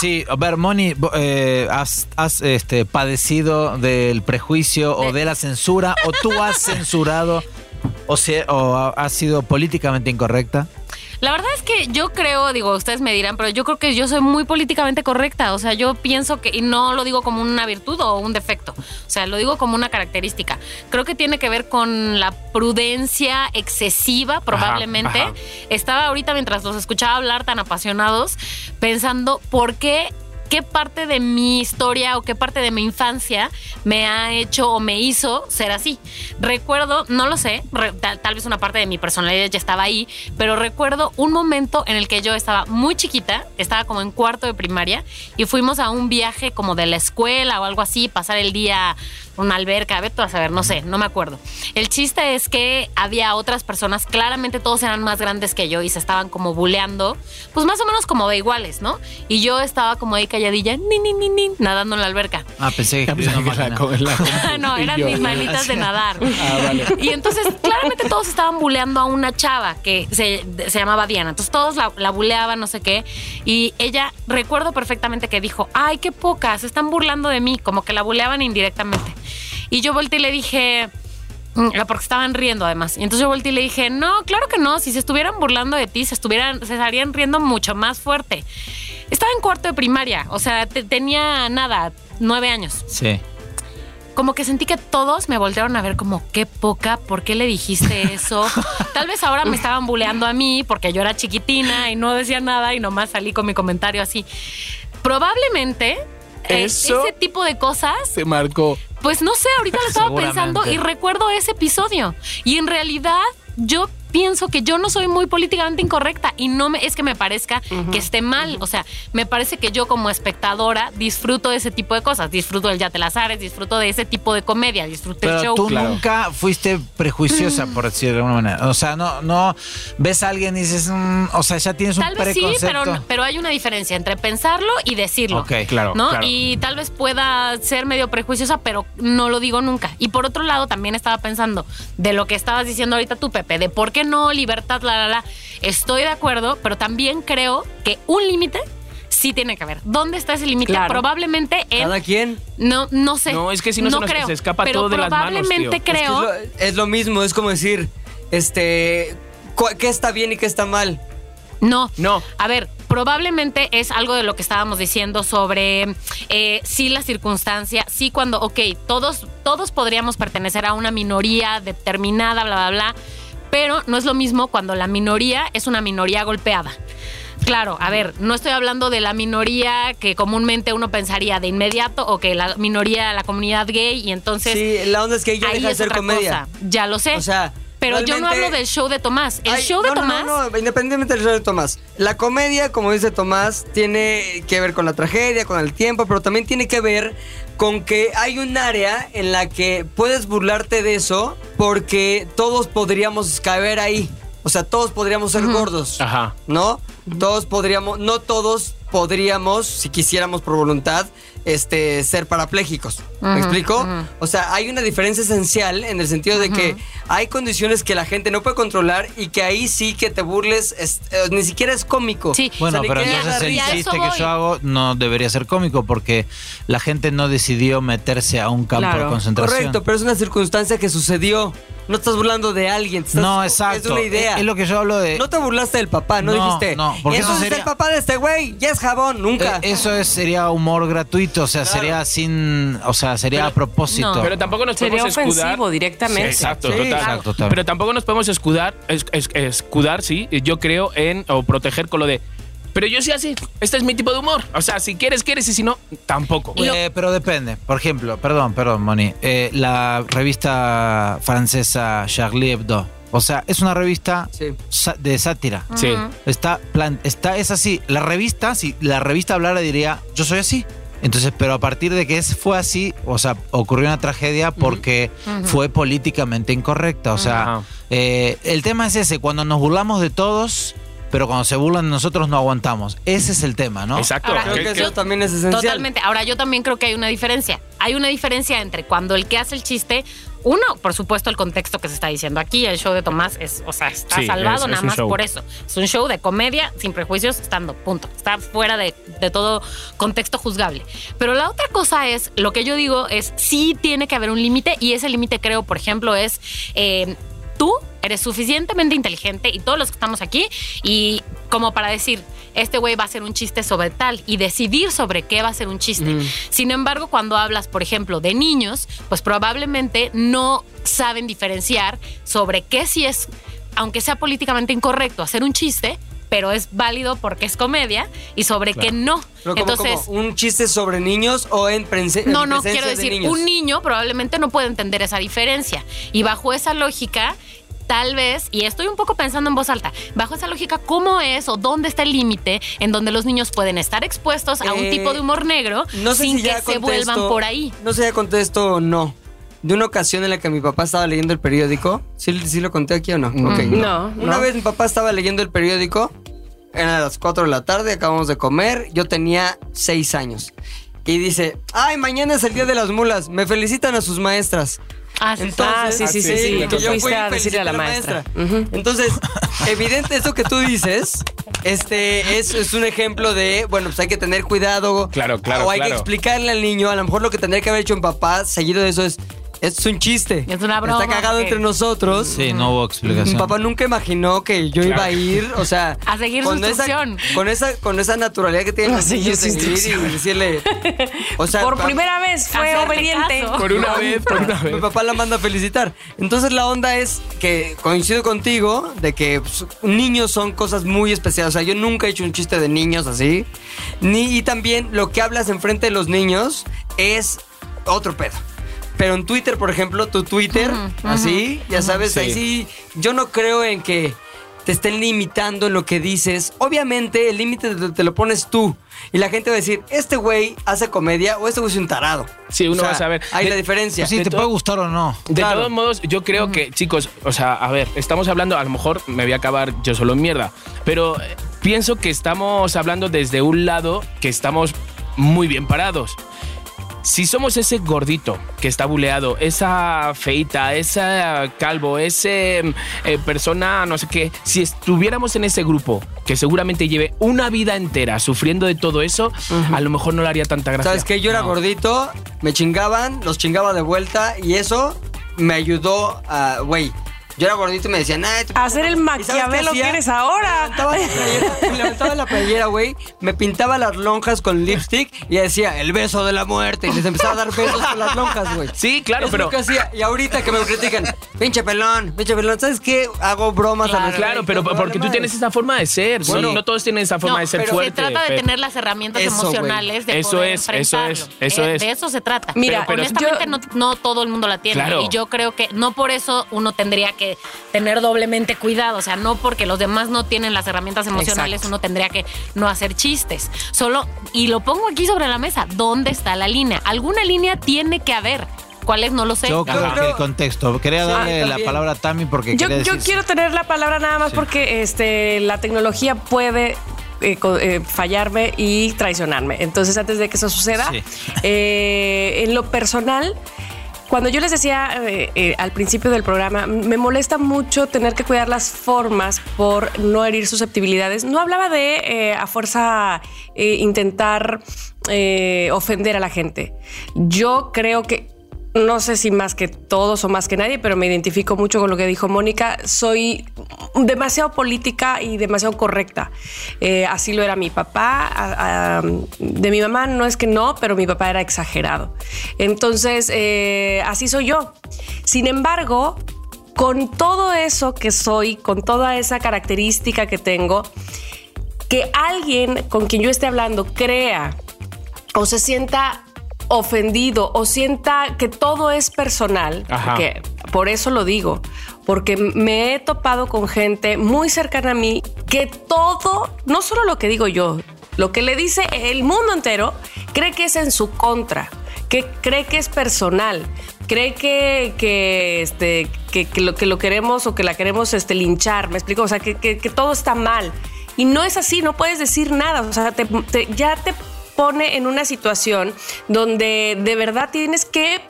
Sí, a ver, Moni, eh, ¿has, has, este, padecido del prejuicio o de la censura o tú has censurado o, se- o ha- has sido políticamente incorrecta? La verdad es que yo creo, digo, ustedes me dirán, pero yo creo que yo soy muy políticamente correcta. O sea, yo pienso que, y no lo digo como una virtud o un defecto, o sea, lo digo como una característica. Creo que tiene que ver con la prudencia excesiva, probablemente. ajá. Estaba ahorita, mientras los escuchaba hablar tan apasionados, pensando por qué. ¿Qué parte de mi historia o qué parte de mi infancia me ha hecho o me hizo ser así? Recuerdo, no lo sé, tal, tal vez una parte de mi personalidad ya estaba ahí, pero recuerdo un momento en el que yo estaba muy chiquita, estaba como en cuarto de primaria y fuimos a un viaje como de la escuela o algo así, pasar el día una alberca, vete a saber, no sé, no me acuerdo. El chiste es que había otras personas, claramente todos eran más grandes que yo y se estaban como buleando, pues más o menos como de iguales, ¿no? Y yo estaba como ahí calladilla, ni, ni, ni, ni, nadando en la alberca. Ah, pensé que escribí una máquina. no, eran mis manitas de nadar. Ah, vale. Y entonces, claramente todos estaban buleando a una chava que se, se llamaba Diana. Entonces todos la, la buleaban, no sé qué. Y ella, recuerdo perfectamente que dijo, ay, qué poca, se están burlando de mí, como que la buleaban indirectamente. Y yo volteé y le dije, mm, porque estaban riendo además. Y entonces yo volteé y le dije, no, claro que no, si se estuvieran burlando de ti, se, estuvieran, se estarían riendo mucho más fuerte. Estaba en cuarto de primaria, o sea, te- tenía nada, nueve años Sí. como que sentí que todos me voltearon a ver como qué poca, ¿por qué le dijiste eso? Tal vez ahora me estaban buleando a mí porque yo era chiquitina y no decía nada y nomás salí con mi comentario así. Probablemente eh, Eso- ese tipo de cosas, Se marcó. Pues no sé, ahorita lo estaba pensando y recuerdo ese episodio. Y en realidad yo pienso que yo no soy muy políticamente incorrecta y no me, es que me parezca que esté mal. O sea, me parece que yo como espectadora disfruto de ese tipo de cosas. Disfruto del Yate Lazares, disfruto de ese tipo de comedia, disfruto el Pero show. tú Claro. nunca fuiste prejuiciosa, por decirlo de alguna manera. O sea, no, no ves a alguien y dices, mm, o sea, ya tienes un Tal vez sí, pero, pero hay una diferencia entre pensarlo y decirlo. Ok, claro, ¿no? claro. Y tal vez pueda ser medio prejuiciosa, pero no lo digo nunca. Y por otro lado, también estaba pensando de lo que estabas diciendo ahorita tú, Pepe, de por qué no libertad, la, la, la. Estoy de acuerdo, pero también creo que un límite sí tiene que haber. ¿Dónde está ese límite? Claro. Probablemente en... Cada quien. No, no sé. No, es que si no se nos- se escapa pero todo de las manos, probablemente tío. Es, que es creo... lo, es lo mismo, es como decir, este, ¿qué está bien y qué está mal? No. No. A ver, probablemente es algo de lo que estábamos diciendo sobre eh, sí la circunstancia, sí cuando, ok, todos, todos podríamos pertenecer a una minoría determinada, bla, bla, bla, pero no es lo mismo cuando la minoría es una minoría golpeada. Claro, a ver, no estoy hablando de la minoría que comúnmente uno pensaría de inmediato, o que la minoría, la comunidad gay, y entonces sí, la onda es que ahí deja de ser comedia. cosa. Ya lo sé. O sea, pero yo no hablo del show de Tomás. El Ay, show de no, no, Tomás. No, no, independientemente del show de Tomás. La comedia, como dice Tomás, tiene que ver con la tragedia, con el tiempo, pero también tiene que ver con que hay un área en la que puedes burlarte de eso porque todos podríamos caber ahí. O sea, todos podríamos ser gordos. Ajá. ¿No? Todos podríamos, no todos podríamos, si quisiéramos por voluntad, este, ser parapléjicos. ¿Me explico? O sea, hay una diferencia esencial en el sentido de que hay condiciones que la gente no puede controlar y que ahí sí que te burles, es- eh, ni siquiera es cómico. Sí. Bueno, O sea, pero entonces el chiste que yo hago no debería ser cómico porque la gente no decidió meterse a un campo Claro. de concentración. Correcto, pero es una circunstancia que sucedió. No estás burlando de alguien. estás- No, exacto. Es una idea. Es lo que yo hablo de. No te burlaste del papá, no, No, dijiste. no, porque eso sería- el papá de este güey ya es jabón, nunca. Eh, eso es, sería humor gratuito, o sea, sería sin, o sea, sería a propósito. no. Pero tampoco nos Sería podemos escudar. ofensivo directamente. Sí, exacto, Sí, total. exacto, total. Pero tampoco nos podemos escudar, es- es- escudar, sí, yo creo, en o proteger con lo de. Pero yo sí así, este es mi tipo de humor. O sea, si quieres, quieres, y si no, tampoco. Eh, pero depende. Por ejemplo, perdón, perdón, Moni. eh, la revista francesa Charlie Hebdo. O sea, es una revista Sí. de sátira. Sí. Está, plan, está, es así. La revista, si la revista hablara, diría, yo soy así. Entonces, pero a partir de que es, fue así, o sea, ocurrió una tragedia porque fue políticamente incorrecta. O sea, eh, el tema es ese, cuando nos burlamos de todos, pero cuando se burlan de nosotros no aguantamos. Ese es el tema, ¿no? Exacto. Ahora, Creo que- eso también es esencial. Totalmente. Ahora, yo también creo que hay una diferencia. Hay una diferencia entre cuando el que hace el chiste, uno, por supuesto, el contexto que se está diciendo aquí, el show de Tomás es, o sea, está Sí, salvado es- nada más show. por eso. Es un show de comedia, sin prejuicios, estando, punto. Está fuera de, de todo contexto juzgable. Pero la otra cosa es, lo que yo digo es, sí tiene que haber un límite y ese límite creo, por ejemplo, es... eh, Tú eres suficientemente inteligente y todos los que estamos aquí y como para decir, este güey va a hacer un chiste sobre tal y decidir sobre qué va a ser un chiste. Sin embargo, cuando hablas, por ejemplo, de niños, pues probablemente no saben diferenciar sobre qué sí es, aunque sea políticamente incorrecto, hacer un chiste, pero es válido porque es comedia y sobre qué no. Pero como, Entonces, como, un chiste sobre niños o en, en no, no, presencia quiero de decir, un niño probablemente no puede entender esa diferencia. Y bajo esa lógica, tal vez, y estoy un poco pensando en voz alta, bajo esa lógica, ¿cómo es o dónde está el límite en donde los niños pueden estar expuestos a un Eh, tipo de humor negro No sé sin si que se vuelvan por ahí? No sé si ya contesto no. De una ocasión en la que mi papá estaba leyendo el periódico. ¿Sí, sí lo conté aquí o no? No, Una no. vez mi papá estaba leyendo el periódico. Eran las 4 de la tarde, acabamos de comer. Yo tenía 6 años. Y dice, ay, mañana es el Día de las Mulas. Me felicitan a sus maestras. Ah, sí, Ah, sí, sí, sí, sí. que yo fui a decirle a la maestra. Entonces, evidente eso que tú dices, este es, es un ejemplo de, bueno, pues hay que tener cuidado. Claro, claro, O hay que explicarle al niño, a lo mejor lo que tendría que haber hecho un papá, seguido de eso es, es un chiste. Es una broma, Está cagado entre nosotros. Sí, no hubo Mi explicación. papá nunca imaginó que yo iba a ir, o sea, A seguir su con esa, instrucción. con esa con esa naturalidad que tienen A seguir su ir y instrucción. decirle, o sea, Por pa- primera vez fue obediente. caso. Por una vez, por una mi vez. papá la manda a felicitar. Entonces la onda es que coincido contigo de que pues, niños son cosas muy especiales. O sea, yo nunca he hecho un chiste de niños así. Ni, y también lo que hablas enfrente de los niños es otro pedo. Pero en Twitter, por ejemplo, tu Twitter, así, ya sabes, ahí sí, yo no creo en que te estén limitando en lo que dices. Obviamente, el límite te, te lo pones tú. Y la gente va a decir, este güey hace comedia o este güey es un tarado. Sí, uno O sea, va a saber. Hay De- la diferencia. Pues sí, de te puede gustar o no. De Claro. todos modos, yo creo que, chicos, o sea, a ver, estamos hablando, a lo mejor me voy a acabar yo solo en mierda, pero eh, pienso que estamos hablando desde un lado que estamos muy bien parados. Si somos ese gordito que está buleado, esa feita, esa calvo, ese eh, persona, no sé qué, si estuviéramos en ese grupo que seguramente lleve una vida entera sufriendo de todo eso, a lo mejor no le haría tanta gracia. ¿Sabes qué? Yo era No. gordito, me chingaban, los chingaba de vuelta y eso me ayudó a, güey. Yo era gordito y me decían, "Ay, tú- Hacer el ¿Y sabes qué maquiavelo que eres ahora. Me levantaba la playera, güey. Me pintaba las lonjas con lipstick y decía, el beso de la muerte. Y les empezaba a dar besos con las lonjas, güey. Sí, claro, Es pero... lo que hacía. Y ahorita que me critican, pinche pelón, pinche pelón, ¿sabes qué? Hago bromas a los Claro, pero porque tú tienes esa forma de ser. Bueno. no, no todos tienen esa forma No, de ser pero fuerte. se trata de tener las herramientas Eso, emocionales de Eso poder es, eso enfrentarlo. es, eso Eh, es. De eso se trata. Mira, pero, pero honestamente yo- no, no todo el mundo la tiene. Claro. Y yo creo que no por eso uno tendría que tener doblemente cuidado. O sea, no porque los demás no tienen las herramientas emocionales, Exacto. uno tendría que no hacer chistes. Solo, y lo pongo aquí sobre la mesa, ¿dónde está la línea? Alguna línea tiene que haber. ¿Cuál es? No lo sé. Yo creo que el contexto. Quería Sí, darle la también. palabra a Tami porque Yo, yo quiero tener la palabra nada más Sí. porque este, la tecnología puede eh, eh, fallarme y traicionarme. Entonces, antes de que eso suceda, Sí. eh, en lo personal, cuando yo les decía eh, eh, al principio del programa, me molesta mucho tener que cuidar las formas por no herir susceptibilidades. No hablaba de eh, a fuerza intentar ofender a la gente. Yo creo que no sé si más que todos o más que nadie, pero me identifico mucho con lo que dijo Mónica. Soy demasiado política y demasiado correcta. Eh, así lo era mi papá. De mi mamá no es que no, pero mi papá era exagerado. Entonces, eh, así soy yo. Sin embargo, con todo eso que soy, con toda esa característica que tengo, que alguien con quien yo esté hablando crea o se sienta ofendido o sienta que todo es personal, que por eso lo digo, porque me he topado con gente muy cercana a mí que todo, no solo lo que digo yo, lo que le dice el mundo entero, cree que es en su contra, que cree que es personal, cree que, que, este, que, que lo, que lo queremos o que la queremos este, linchar, me explico, o sea, que, que- que todo está mal. Y no es así, no puedes decir nada, o sea, te- te- ya te pone en una situación donde de verdad tienes que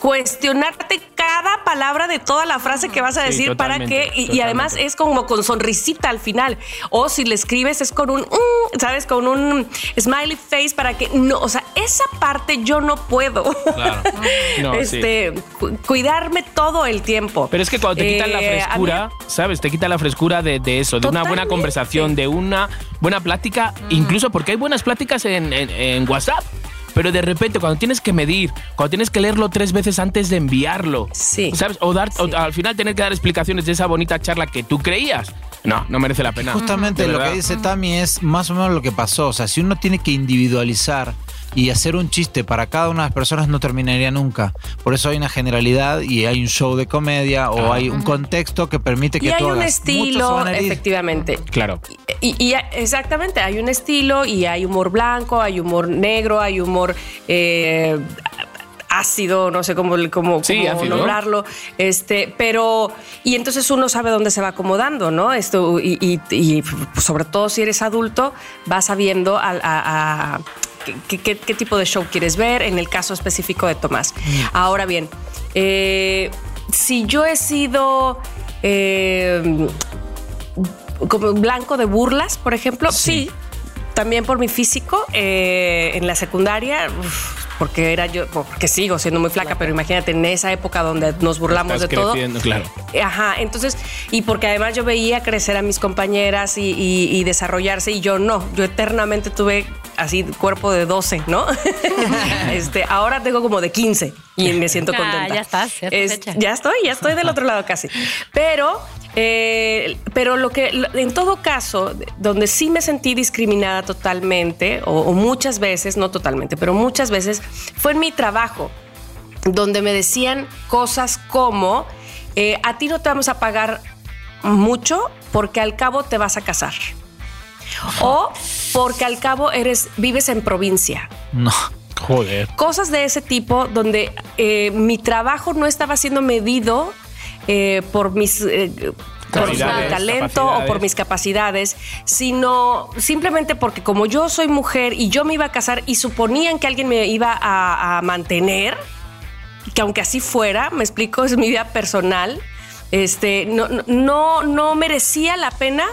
cuestionarte cada palabra de toda la frase que vas a Sí, decir para que y, y además es como con sonrisita al final o si le escribes es con un mm, sabes con un smiley face para que no o sea esa parte yo no puedo Claro. No, sí. este cu- cuidarme todo el tiempo Pero es que cuando te quitan la Eh, mí- frescura, ¿sabes? Te quita la frescura de, de eso, de una buena conversación, de una buena plática, incluso porque hay buenas pláticas en, en- en WhatsApp. Pero de repente, cuando tienes que medir, cuando tienes que leerlo tres veces antes de enviarlo, Sí. ¿sabes? O, dar, o al final tener que dar explicaciones de esa bonita charla que tú creías. No, no merece la pena. Justamente lo que dice Tami es más o menos lo que pasó. O sea, si uno tiene que individualizar y hacer un chiste para cada una de las personas, no terminaría nunca. Por eso hay una generalidad y hay un show de comedia o hay un contexto que permite que y hay un estilo efectivamente Claro. Y, y exactamente, hay un estilo y hay humor blanco, hay humor negro, hay humor eh, ácido, no sé cómo, cómo, Sí, cómo nombrarlo. Este, pero, y entonces uno sabe dónde se va acomodando, ¿no? Esto, y, y- y sobre todo si eres adulto, vas sabiendo a, a- a qué, qué- qué- qué tipo de show quieres ver, en el caso específico de Tomás. Ahora bien, eh, si yo he sido. eh, como blanco de burlas, por ejemplo. Sí. También por mi físico eh, en la secundaria, uf, porque era yo, porque sigo siendo muy flaca, pero imagínate en esa época donde nos burlamos Estás de todo. claro. Ajá, entonces, y porque además yo veía crecer a mis compañeras y, y- y desarrollarse, y yo no, yo eternamente tuve así cuerpo de 12, ¿no? este, ahora tengo como de 15 y me siento Ah, contenta. ya estás, ya estás Es- hecha. ya estoy, ya estoy del otro lado casi. Pero, eh, pero lo que, en todo caso, donde sí me sentí discriminada totalmente, o, o muchas veces, no totalmente, pero muchas veces, fue en mi trabajo, donde me decían cosas como, eh, a ti no te vamos a pagar mucho porque al cabo te vas a casar. O porque al cabo eres, vives en provincia No. Joder. cosas de ese tipo donde eh, mi trabajo no estaba siendo medido eh, por mis eh, por mi Capacidades, talento o por mis capacidades, sino simplemente porque como yo soy mujer y yo me iba a casar y suponían que alguien me iba a, a mantener, que aunque así fuera, me explico, es mi vida personal, este, no, no- no, merecía la pena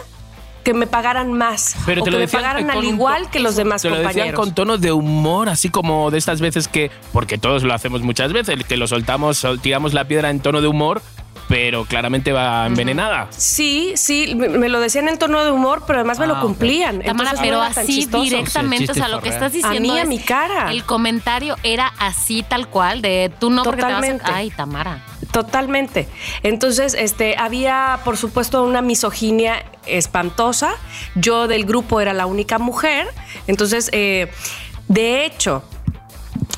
que me pagaran más Pero o te que lo me decían pagaran al igual que los demás Te lo decían compañeros. con tonos de humor, así como de estas veces que, porque todos lo hacemos muchas veces, que lo soltamos, sol- tiramos la piedra en tono de humor, pero claramente va envenenada. Sí, sí, me, me lo decían en tono de humor, pero además me Ah, lo ok. cumplían. Tamara, no pero así directamente, Sí, o sea, lo que estás diciendo A mí, a es- mi cara. El comentario era así tal cual, de tú no porque te vas Totalmente. a... Ay, Tamara. Totalmente. Entonces, este, había, por supuesto, una misoginia espantosa. Yo del grupo era la única mujer. Entonces, eh, de hecho,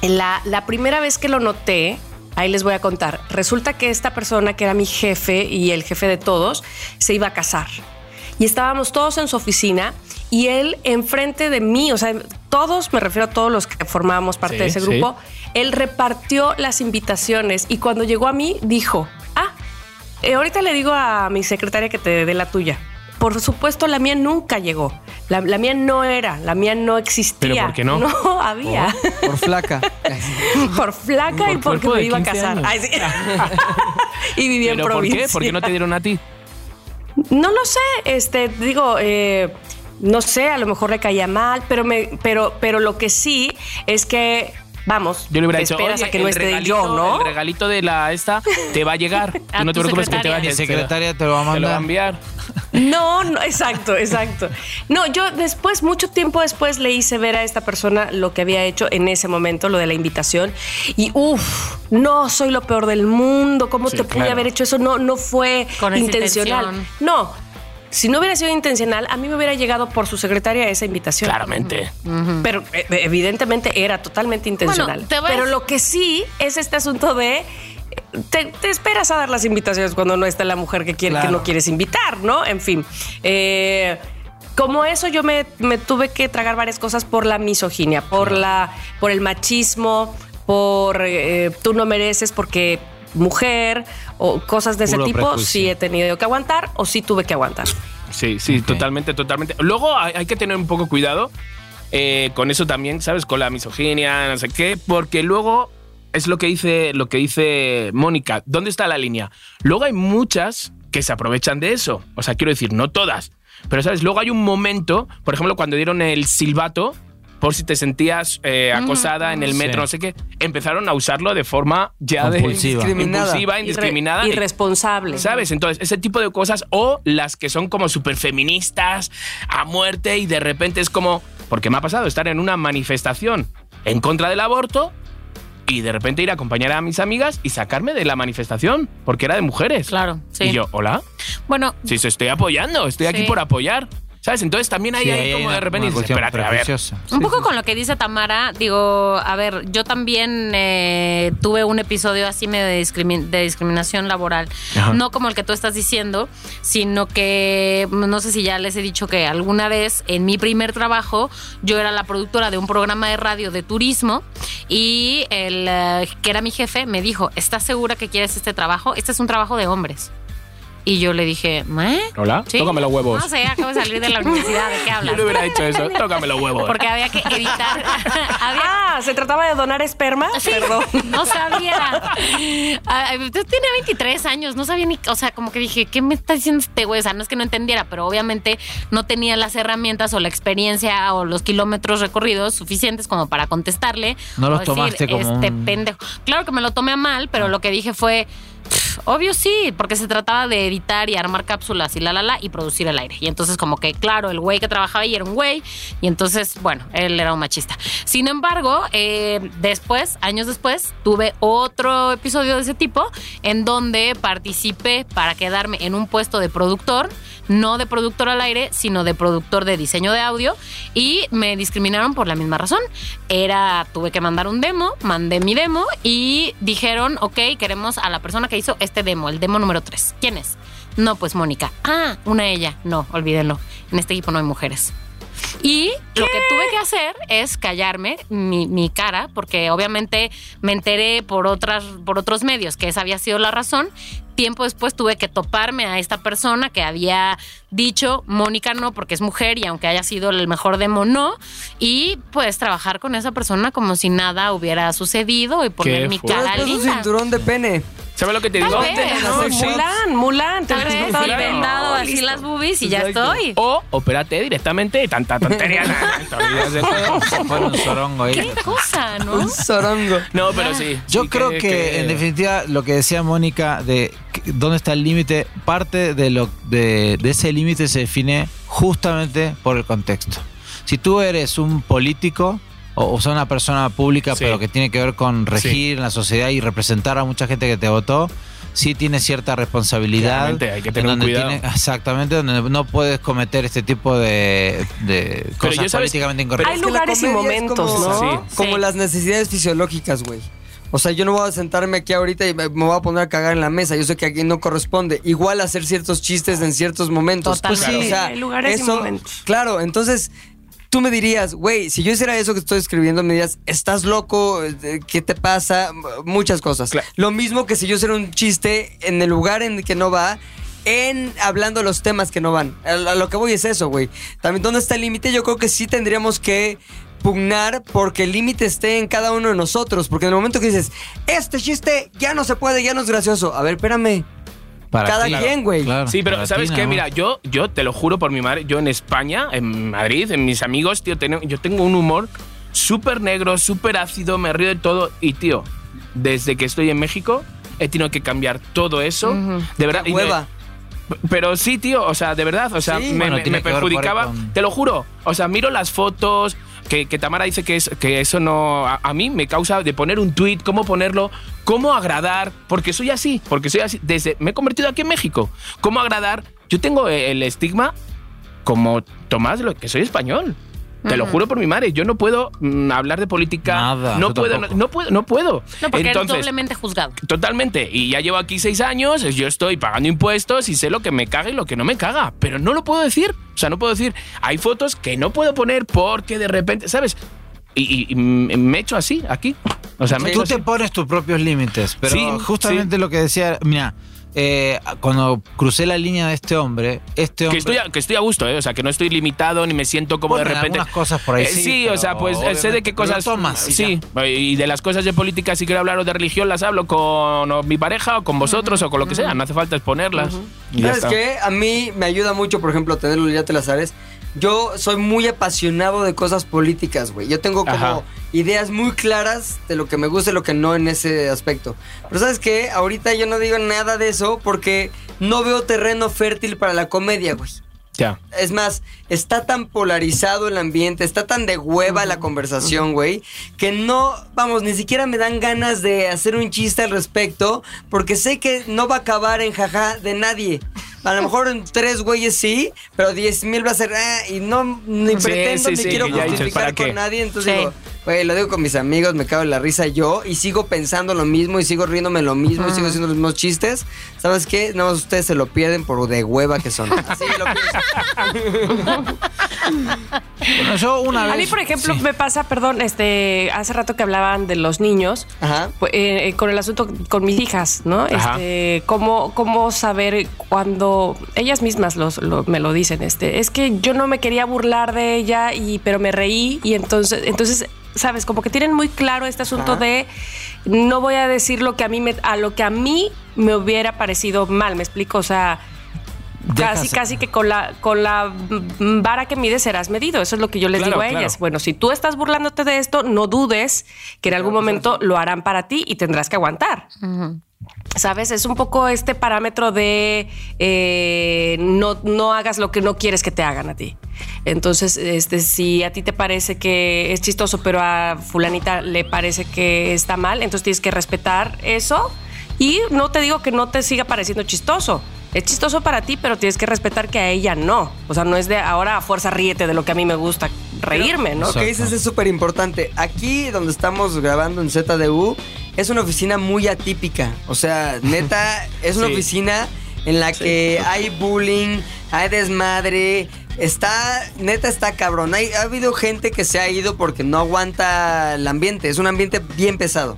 la, la primera vez que lo noté, ahí les voy a contar. Resulta que esta persona que era mi jefe y el jefe de todos se iba a casar. Y estábamos todos en su oficina y él enfrente de mí, o sea, todos, me refiero a todos los que formábamos parte Sí, de ese sí. grupo, él repartió las invitaciones y cuando llegó a mí dijo, ah, eh, ahorita le digo a mi secretaria que te dé la tuya. Por supuesto, la mía nunca llegó. La, la mía no era, la mía no existía. ¿Pero por qué no? No había. Por flaca. Por flaca y Por porque cuerpo me iba a 15 casar. años. Ay, sí. y vivía en ¿Pero por provincia. qué? ¿Por qué no te dieron a ti? No lo sé, este, digo, eh, no sé, a lo mejor le caía mal, pero me, pero, pero lo que sí es que, vamos, Yo le hubiera te dicho, esperas "Oye, a que no esté regalito- yo, ¿no? El regalito de la esta te va a llegar. A Tú no te preocupes que te va a. Mi secretaria te lo va a Te lo va a mandar. enviar. No, no, exacto, exacto. No, yo después, mucho tiempo después, le hice ver a esta persona lo que había hecho en ese momento, lo de la invitación. Y uff, no soy lo peor del mundo. ¿Cómo Sí, te pude claro. haber hecho eso? No, no fue Con intencional. intención. No. Si no hubiera sido intencional, a mí me hubiera llegado por su secretaria esa invitación. Claramente. Pero eh, evidentemente era totalmente intencional. Pero lo que sí es este asunto de. eh, Te, te esperas a dar las invitaciones cuando no está la mujer que, quiere, que no quieres invitar, ¿no? En fin. eh, como eso, yo me, me tuve que tragar varias cosas por la misoginia, por, la, por el machismo, por eh, tú no mereces porque mujer o cosas de ese tipo, prejuicio. sí he tenido que aguantar o sí tuve que aguantar. Sí, sí, totalmente, totalmente. Luego hay, hay que tener un poco cuidado eh, con eso también, ¿sabes? Con la misoginia, no sé qué, porque luego es lo que dice, lo que dice Mónica. ¿Dónde está la línea? Luego hay muchas que se aprovechan de eso. O sea, quiero decir, no todas. Pero, ¿sabes? Luego hay un momento, por ejemplo, cuando dieron el silbato, por si te sentías eh, acosada en el metro, Sí. no sé qué, empezaron a usarlo de forma ya de Compulsiva. Indiscriminada. impulsiva, Irre- indiscriminada. y- irresponsable. ¿Sabes? Entonces, ese tipo de cosas o las que son como súper feministas a muerte y de repente es como, porque me ha pasado estar en una manifestación en contra del aborto y de repente ir a acompañar a mis amigas y sacarme de la manifestación porque era de mujeres. Claro, sí. Y yo, hola, Bueno, si se estoy apoyando, estoy aquí Sí. por apoyar. ¿Sabes? Entonces también hay Sí, ahí hay como una- de repente dices, espérate, a ver. Un poco con lo que dice Tamara, digo, a ver, yo también eh, tuve un episodio así medio de, discrimi- de discriminación laboral, Ajá. no como el que tú estás diciendo, sino que no sé si ya les he dicho que alguna vez en mi primer trabajo yo era la productora de un programa de radio de turismo y el eh, que era mi jefe me dijo, ¿estás segura que quieres este trabajo? Este es un trabajo de hombres. Y yo le dije, ¿eh? Hola, Sí. tócame los huevos. No sé, acabo de salir de la universidad, ¿de qué Yo hablas? le hubiera dicho eso, tócame los huevos. Porque había que evitar. había Ah, ¿se trataba de donar esperma? Sí, Perdón. No sabía. Ah, Yo tenía 23 años, no sabía ni, o sea, como que dije, ¿qué me está diciendo este güey? O sea, no es que no entendiera, pero obviamente no tenía las herramientas o la experiencia o los kilómetros recorridos suficientes como para contestarle. No los decir, tomaste como Este un- pendejo. Claro que me lo tomé a mal, pero lo que dije fue. "Pff, Obvio sí, porque se trataba de editar y armar cápsulas y la la la y producir el aire. Y entonces como que claro, el güey que trabajaba ahí era un güey y entonces, bueno, él era un machista. Sin embargo, eh, después, años después, tuve otro episodio de ese tipo en donde participé para quedarme en un puesto de productor, no de productor al aire, sino de productor de diseño de audio y me discriminaron por la misma razón. Era, tuve que mandar un demo, mandé mi demo y dijeron, ok, queremos a la persona que hizo este demo, el demo número 3. ¿Quién es? No, pues Mónica. Ah, una ella. No, olvídenlo. En este equipo no hay mujeres. Y lo que tuve que hacer es callarme mi, mi cara, porque obviamente me enteré por, otras, por otros medios que esa había sido la razón. Tiempo después tuve que toparme a esta persona que había dicho, Mónica no, porque es mujer y aunque haya sido el mejor demo, no. Y pues trabajar con esa persona como si nada hubiera sucedido y poner mi cara después un linda. cinturón de pene. ¿Sabes lo que te Tal digo? vez. No, Mulan, Mulan. te Tal el pelo. vendado así Listo. las boobies y ya Exacto. estoy. O opérate directamente, tanta tontería. un sorongo ahí. Qué cosa, ¿no? Un sorongo. No, pero sí. Yo sí creo que, en definitiva lo que decía Mónica de que- dónde está el límite, parte de lo de, de ese límite se define justamente por el contexto. Si tú eres un político o, o sea una persona pública Sí. pero que tiene que ver con regir Sí. en la sociedad y representar a mucha gente que te votó, sí tienes cierta responsabilidad. Claramente, hay que en tener donde cuidado. tiene- exactamente, donde no puedes cometer este tipo de, de Pero cosas políticamente Hay incorrectas. La lugares y momentos, como- ¿no? Sí. Como Sí. las necesidades fisiológicas, güey. O sea, yo no voy a sentarme aquí ahorita y me voy a poner a cagar en la mesa. Yo sé que aquí no corresponde. Igual hacer ciertos chistes en ciertos momentos. Totalmente. Pues sí, o sea, Hay lugares y momentos. Claro, entonces tú me dirías, güey, si yo hiciera eso que estoy escribiendo, me dirías, estás loco, Eh, ¿qué te pasa? Muchas cosas. Claro. Lo mismo que si yo hiciera un chiste en el lugar en el que no va en hablando los temas que no van. A lo que voy es eso, güey. También, ¿dónde está el límite? Yo creo que sí tendríamos que pugnar porque el límite esté en cada uno de nosotros. Porque en el momento que dices, este chiste ya no se puede, ya no es gracioso. A ver, espérame. Para Cada ti. quien, güey. Claro, Sí, pero ¿sabes ti, qué? nada Mira, yo, yo te lo juro por mi madre, yo en España, en Madrid, en mis amigos, tío, ten- yo tengo un humor súper negro, súper ácido, me río de todo. Y, tío, desde que estoy en México, he tenido que cambiar todo eso. De verdad. y me- Hueva. pero sí, tío, o sea, de verdad, o sea, Sí. me, Bueno, me- me perjudicaba. con- Te lo juro. O sea, miro las fotos. Que, Tamara dice que, es, que eso no. A, mí me causa de poner un tweet, cómo ponerlo, cómo agradar. Porque soy así, porque soy así. Desde. Me he convertido aquí en México. ¿Cómo agradar? Yo tengo el estigma como Tomás, que soy español. Te lo juro por mi madre, yo no puedo mm, hablar de política. Nada, no puedo, no, no puedo, no puedo. No, porque eres Entonces, doblemente juzgado. Totalmente. Y ya llevo aquí seis años, yo estoy pagando impuestos y sé lo que me caga y lo que no me caga. Pero no lo puedo decir. O sea, no puedo decir. Hay fotos que no puedo poner porque de repente, ¿sabes? Y, y- y me echo así, aquí. O sea, me Tú echo te así. pones tus propios límites, pero Sí, justamente lo que decía, mira, eh, cuando crucé la línea de este hombre, este Que estoy, a, que estoy a gusto, ¿eh? O sea, que no estoy limitado ni me siento como de repente. algunas cosas por ahí Eh, sí, o sea, pues eh, sé de qué cosas. tomas y sí, y de las cosas de política, si quiero hablar o de religión, las hablo con o mi pareja o con vosotros o con lo que sea. No hace falta exponerlas. Y ya ¿Sabes qué? A mí me ayuda mucho, por ejemplo, tenerlo ya te las sabes. Yo soy muy apasionado de cosas políticas, güey. Yo tengo como Ajá. ideas muy claras de lo que me gusta y lo que no en ese aspecto. Pero ¿sabes qué? Ahorita yo no digo nada de eso porque no veo terreno fértil para la comedia, güey. Ya. Es más, está tan polarizado el ambiente, está tan de hueva la conversación, güey, que no, vamos, ni siquiera me dan ganas de hacer un chiste al respecto, porque sé que no va a acabar en jaja de nadie. A lo mejor en tres güeyes sí, pero diez mil va a ser, ah, y no, ni Sí, pretendo sí, ni sí, quiero justificar ¿para con qué? nadie, entonces Sí. digo, güey, lo digo con mis amigos, me cago en la risa yo, y sigo pensando lo mismo, y sigo riéndome lo mismo, y sigo haciendo los mismos chistes. ¿Sabes qué? No, ustedes se lo pierden por de hueva que son. Así lo pienso. Bueno, yo una vez... A mí, por ejemplo, sí. me pasa, perdón, este, hace rato que hablaban de los niños, Ajá. pues, eh, eh, con el asunto con mis hijas, ¿no? Ajá. Este, cómo, cómo saber cuando ellas mismas los, lo- me lo dicen, este, es que yo no me quería burlar de ella y, pero me reí y entonces, entonces, sabes, como que tienen muy claro este asunto Ajá. de no voy a decir lo que a mí me, a lo que a mí me hubiera parecido mal, me explico, o sea. Casi, Dejas- casi que con la, con la vara que mides serás medido. Eso es lo que yo les Claro, digo a claro. ellas. Bueno, si tú estás burlándote de esto, no dudes que en algún momento lo harán para ti y tendrás que aguantar. ¿Sabes? Es un poco este parámetro de eh, no, no hagas lo que no quieres que te hagan a ti. Entonces, este, si a ti te parece que es chistoso, pero a fulanita le parece que está mal, entonces tienes que respetar eso. Y no te digo que no te siga pareciendo chistoso. Es chistoso para ti, pero tienes que respetar que a ella no. O sea, no es de ahora a fuerza ríete de lo que a mí me gusta reírme, ¿no? Lo que dices es súper importante. Aquí donde estamos grabando en ZDU es una oficina muy atípica. O sea, neta, es una Sí. oficina en la que hay bullying, hay desmadre. Está, neta está cabrón. Hay, ha habido gente que se ha ido porque no aguanta el ambiente. Es un ambiente bien pesado.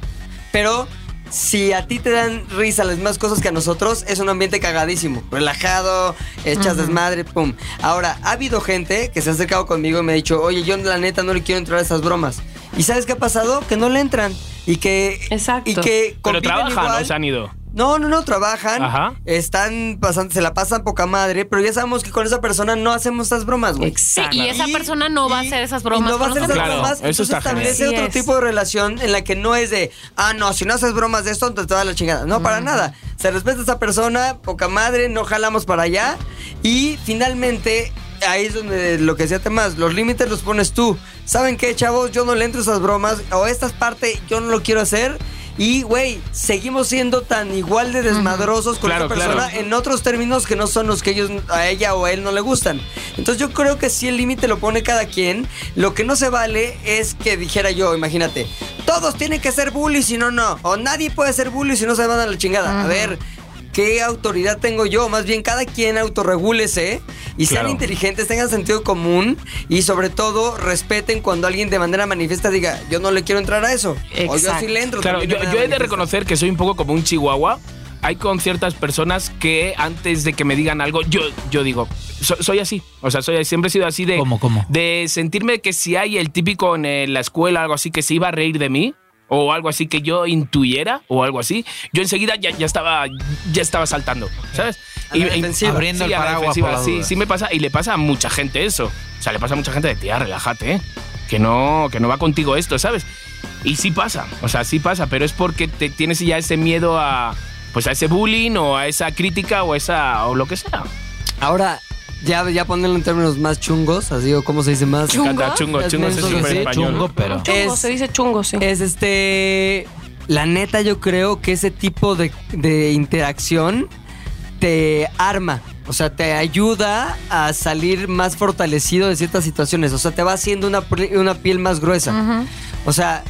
Pero si a ti te dan risa las mismas cosas que a nosotros, es un ambiente cagadísimo. Relajado, echas desmadre, pum. Ahora, ha habido gente que se ha acercado conmigo y me ha dicho, oye, yo la neta no le quiero entrar a esas bromas. ¿Y sabes qué ha pasado? Que no le entran. Y que. Exacto. Y que Pero trabajan, igual. o se han ido. No, no, no, trabajan. Ajá. Están pasando, se la pasan poca madre, pero ya sabemos que con esa persona no hacemos esas bromas, güey. Exacto. Sí, y esa persona no va a hacer esas bromas y no va a hacer esas. Claro, bromas. eso entonces está establece otro es. tipo de relación en la que no es de, ah, no, si no haces bromas de esto, entonces te va a la chingada. No, para nada. Se respeta a esa persona, poca madre, no jalamos para allá. Y finalmente, ahí es donde lo que decía Tomás, los límites los pones tú. ¿Saben qué, chavos? Yo no le entro a esas bromas, o esta parte yo no lo quiero hacer. Y, güey, seguimos siendo tan igual de desmadrosos con Claro, esa persona claro. en otros términos que no son los que ellos a ella o a él no le gustan. Entonces yo creo que si el límite lo pone cada quien, lo que no se vale es que dijera yo, imagínate, todos tienen que ser bullies si no, no. O nadie puede ser bully si no se van a la chingada. A ver, ¿qué autoridad tengo yo? Más bien cada quien autorregúlese y sean Claro. inteligentes, tengan sentido común y sobre todo respeten cuando alguien de manera manifiesta diga, yo no le quiero entrar a eso. O yo Exacto. sí le entro. Claro, yo, yo he de reconocer que soy un poco como un chihuahua. hay con ciertas personas que antes de que me digan algo, yo, yo digo, so- soy así. O sea, soy, siempre he sido así de. ¿Cómo, cómo? De sentirme que si hay el típico en eh, la escuela, algo así, que se iba a reír de mí. O algo así que yo intuyera, o algo así. Yo enseguida ya, ya estaba ya estaba saltando, ¿sabes? A la defensiva. Abriendo el paraguas defensiva, por la sí, duda. sí me pasa y le pasa a mucha gente eso. O sea, le pasa a mucha gente de tía, relájate, ¿eh? que no, que no va contigo esto, ¿sabes? Y sí pasa, o sea, sí pasa, pero es porque te tienes ya ese miedo a pues a ese bullying o a esa crítica o a esa o lo que sea. Ahora, ya, ya ponerlo en términos más chungos, así o cómo se dice más. Me encanta, chungo, Es chungo, es menso, súper sí. español. Chungo, pero. Chungo, Es- se dice chungo, sí. Es este. La neta, yo creo que ese tipo de, de interacción te arma. O sea, te ayuda a salir más fortalecido de ciertas situaciones. O sea, te va haciendo una, pri- una piel más gruesa. O sea,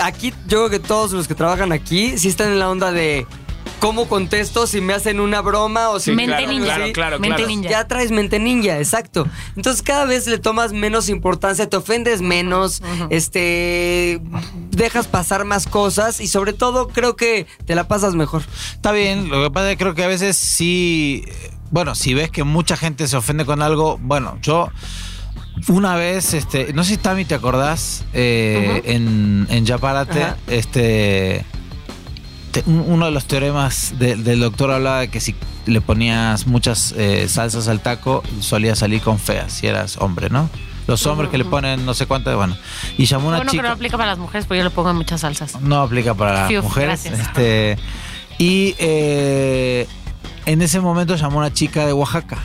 aquí yo creo que todos los que trabajan aquí sí están en la onda de cómo contesto si me hacen una broma o si Sí, Mente claro, ninja. claro, claro, Mente claro. ninja. ya traes mente ninja, exacto. Entonces cada vez le tomas menos importancia, te ofendes menos, este, dejas pasar más cosas y sobre todo creo que te la pasas mejor. Está bien, lo que pasa es que creo que a veces sí. Bueno, si ves que mucha gente se ofende con algo, bueno, yo. Una vez, este, no sé si Tami te acordás, eh, en, en Yaparate, este, te- uno de los teoremas de- del doctor hablaba de que si le ponías muchas eh, salsas al taco, solía salir con feas, si eras hombre, ¿no? Los hombres que le ponen no sé cuántas, bueno. Y llamó una bueno chica. no aplica para las mujeres, pero yo le pongo en muchas salsas. No aplica para las mujeres. gracias. Este, y eh, en ese momento llamó una chica de Oaxaca.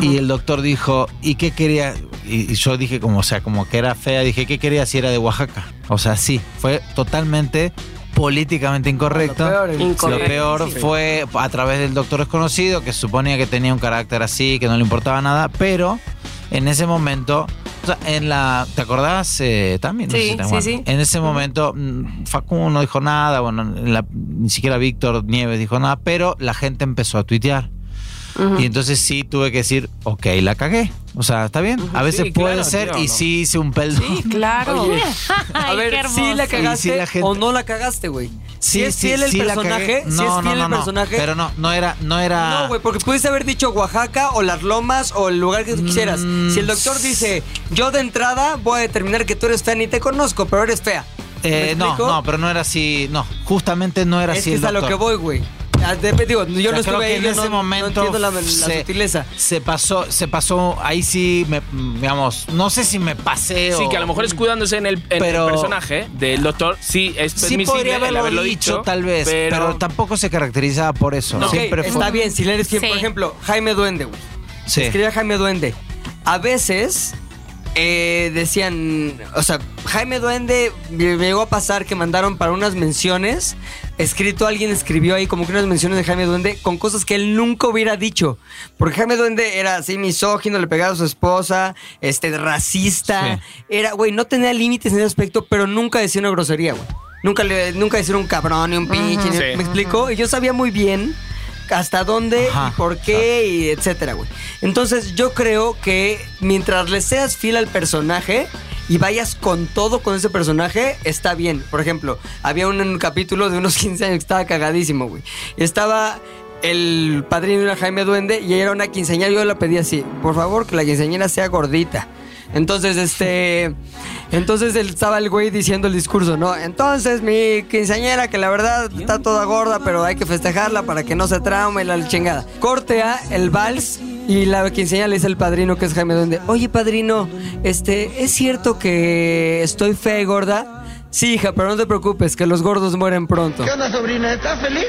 Y el doctor dijo, ¿y qué quería? Y, y yo dije como, o sea, como que era fea, dije, ¿qué quería si era de Oaxaca? O sea, sí, fue totalmente políticamente incorrecto. Lo peor, el- Incorrecto. Lo peor Sí. fue a través del doctor desconocido, que suponía que tenía un carácter así, que no le importaba nada, pero en ese momento, o sea, en la, ¿te acordás eh, también? No sé Sí, si te sí. En ese momento, mm, Facundo no dijo nada, bueno, la- ni siquiera Víctor Nieves dijo nada, pero la gente empezó a tuitear. Y entonces sí tuve que decir, ok, la cagué. O sea, está bien. A veces Sí, puede claro, ser tío, y no. sí hice un peldo. Sí, claro. Oye, a Ay, ver, qué si la cagaste la gente- o no la cagaste, güey. Si Sí, es sí, fiel el sí la personaje, si es No, no, fiel no, el no. personaje. Pero no, no era, no era. No, güey, porque pudiste haber dicho Oaxaca o Las Lomas o el lugar que tú quisieras. Mm, Si el doctor dice, yo de entrada voy a determinar que tú eres fea, ni te conozco, pero eres fea. ¿Me Eh, no, no, pero no era así. No, justamente no era Es así. que el es a lo que voy, güey. De- Digo, yo O sea, no estuve ahí, en yo ese no, no momento entiendo la, la se, sutileza. se pasó, se pasó, ahí sí, me, digamos, no sé si me pasé o... Sí, que a lo mejor escudándose en el, en el personaje del doctor, sí es Sí podría el haberlo, dicho, tal vez, pero, tampoco se caracterizaba por eso. No. Siempre Ok, fue... está bien, si le eres Sí. por ejemplo, Jaime Duende, güey. Sí. Escribía Jaime Duende. A veces eh, decían, o sea, Jaime Duende me llegó a pasar que mandaron para unas menciones. Escrito, alguien escribió ahí como que unas menciones de Jaime Duende con cosas que él nunca hubiera dicho. Porque Jaime Duende era así misógino, le pegaba a su esposa, este, racista. Sí. Era, güey, no tenía límites en ese aspecto, pero nunca decía una grosería, güey. Nunca, le, nunca decía un cabrón ni un pinche. ni- Sí. ¿Me explico? Y yo sabía muy bien hasta dónde Ajá, y por qué y etcétera, güey. Entonces yo creo que mientras le seas fiel al personaje y vayas con todo con ese personaje, está bien. Por ejemplo, había un, un capítulo de unos 15 años que estaba cagadísimo, güey. Estaba el padrino era Jaime Duende y ella era una quinceañera. Yo la pedí así, por favor, que la quinceañera sea gordita. Entonces, este. Entonces él estaba el güey diciendo el discurso, ¿no? Entonces, mi quinceañera, que la verdad está toda gorda, pero hay que festejarla para que no se traume la chingada. Cortea el vals y la quinceañera le dice al padrino, que es Jaime Duende, oye, padrino, este, ¿es cierto que estoy fea y gorda? Sí, hija, pero no te preocupes, que los gordos mueren pronto. ¿Qué onda, sobrina? ¿Estás feliz?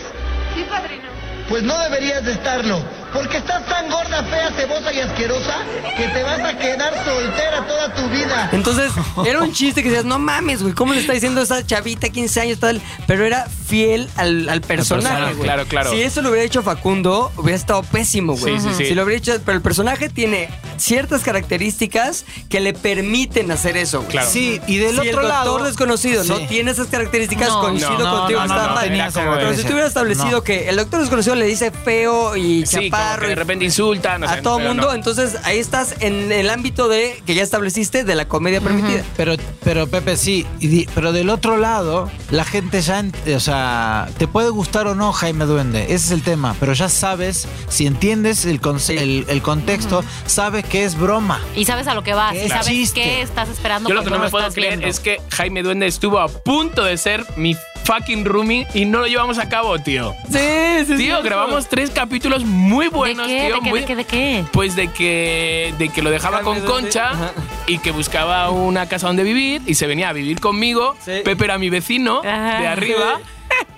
Sí, padrino. Pues no deberías de estarlo, porque estás tan gorda, fea, cebosa y asquerosa que te vas a quedar soltera toda tu vida. Entonces, era un chiste que decías, no mames, güey, ¿cómo le está diciendo esa chavita 15 años tal? Pero era fiel al, al personaje, güey. claro, claro. Si eso lo hubiera hecho Facundo, hubiera estado pésimo, güey. Sí, sí, sí. Si lo hubiera hecho, pero el personaje tiene ciertas características que le permiten hacer eso, güey. Claro. Sí, y del si otro el doctor lado... desconocido no tiene esas características, No. coincido No, contigo no, está no mal. Pero si tú hubieras establecido No. que el doctor desconocido le dice feo y Sí, que y de repente insultan. o a todo mundo, no. entonces ahí estás en el ámbito de que ya estableciste de la comedia permitida. Pero, pero Pepe, sí, pero del otro lado, la gente ya, o sea, te puede gustar o no Jaime Duende, ese es el tema, pero ya sabes, si entiendes el, conce- el, el contexto, sabes que es broma. Y sabes a lo que vas, y sabes chiste. qué estás esperando. Yo lo que no me puedo creer viendo. es que Jaime Duende estuvo a punto de ser mi fucking roomie y no lo llevamos a cabo, tío. Sí, sí, Tío, sí. grabamos tres capítulos muy ¿De buenos, qué? tío. ¿De qué? muy- ¿De qué? ¿De qué? Pues de que, de que lo dejaba con Concha ajá. y que buscaba una casa donde vivir y se venía a vivir conmigo. Sí. Pepe era mi vecino Ajá. de arriba.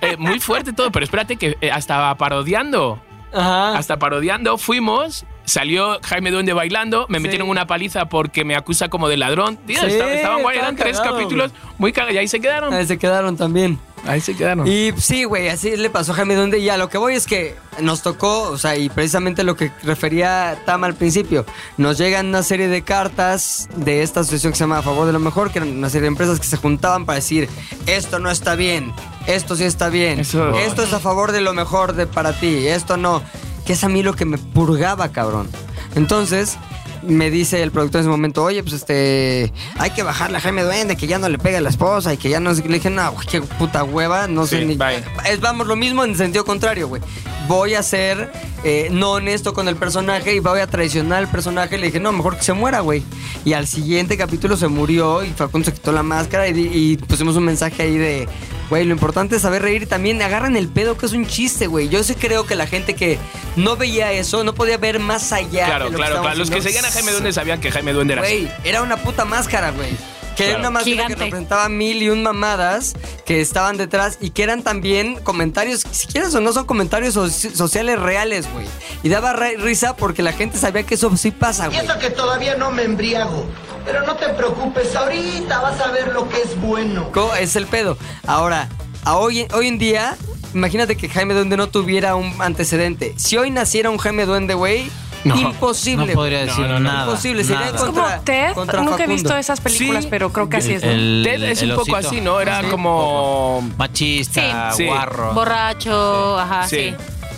Eh, muy fuerte todo, pero espérate que eh, hasta parodiando. Ajá. Hasta parodiando fuimos. Salió Jaime Duende bailando, me Sí. metieron una paliza porque me acusa como de ladrón. Tío, Sí, estaba- estaban guay, eran tres cagado, capítulos muy cagados y ahí se quedaron. Ahí se quedaron también. Ahí se quedaron. Y sí, güey, así le pasó a Jaime Duende. Y a lo que voy es que nos tocó, o sea, y precisamente lo que refería Tam al principio, nos llegan una serie de cartas de esta asociación que se llama A Favor de lo Mejor, que eran una serie de empresas que se juntaban para decir, esto no está bien, esto sí está bien, Eso- esto es a favor de lo mejor de, para ti, esto no. Que es a mí lo que me purgaba, cabrón. Entonces, me dice el productor en ese momento, oye, pues este, hay que bajarle a Jaime Duende, que ya no le pega a la esposa y que ya no sé qué". Le dije, no, güey, qué puta hueva, no sé ni. bye. Es, vamos, lo mismo en sentido contrario, güey. Voy a ser eh, no honesto con el personaje y voy a traicionar al personaje. Le dije, no, mejor que se muera, güey. Y al siguiente capítulo se murió y Facundo se quitó la máscara y, pusimos un mensaje ahí de, güey, lo importante es saber reír y también agarran el pedo que es un chiste, güey. Yo sí creo que la gente que no veía eso no podía ver más allá. Claro, de lo claro, que claro. Los que seguían a Jaime. Duende sabían que Jaime Duende era. Güey, era una puta máscara, güey. Que era Claro. una máscara Gigante. que representaba mil y un mamadas que estaban detrás y que eran también comentarios, si quieres o no, son comentarios so- sociales reales, güey. Y daba risa porque la gente sabía que eso sí pasa, Y güey. eso que todavía no me embriago. Pero no te preocupes, ahorita vas a ver lo que es bueno. Co- Es el pedo. Ahora, a hoy, hoy en día, imagínate que Jaime Duende no tuviera un antecedente. Si hoy naciera un Jaime Duende, güey, No. imposible. No podría güey. decir No, no, no. nada. Imposible, sería nada. Como Ted. contra Nunca he visto esas películas, Sí. pero creo que así es. Ted es el un poco así, ¿no? Era Sí. como. Machista, Sí. Guarro. Borracho, ajá, Sí. sí.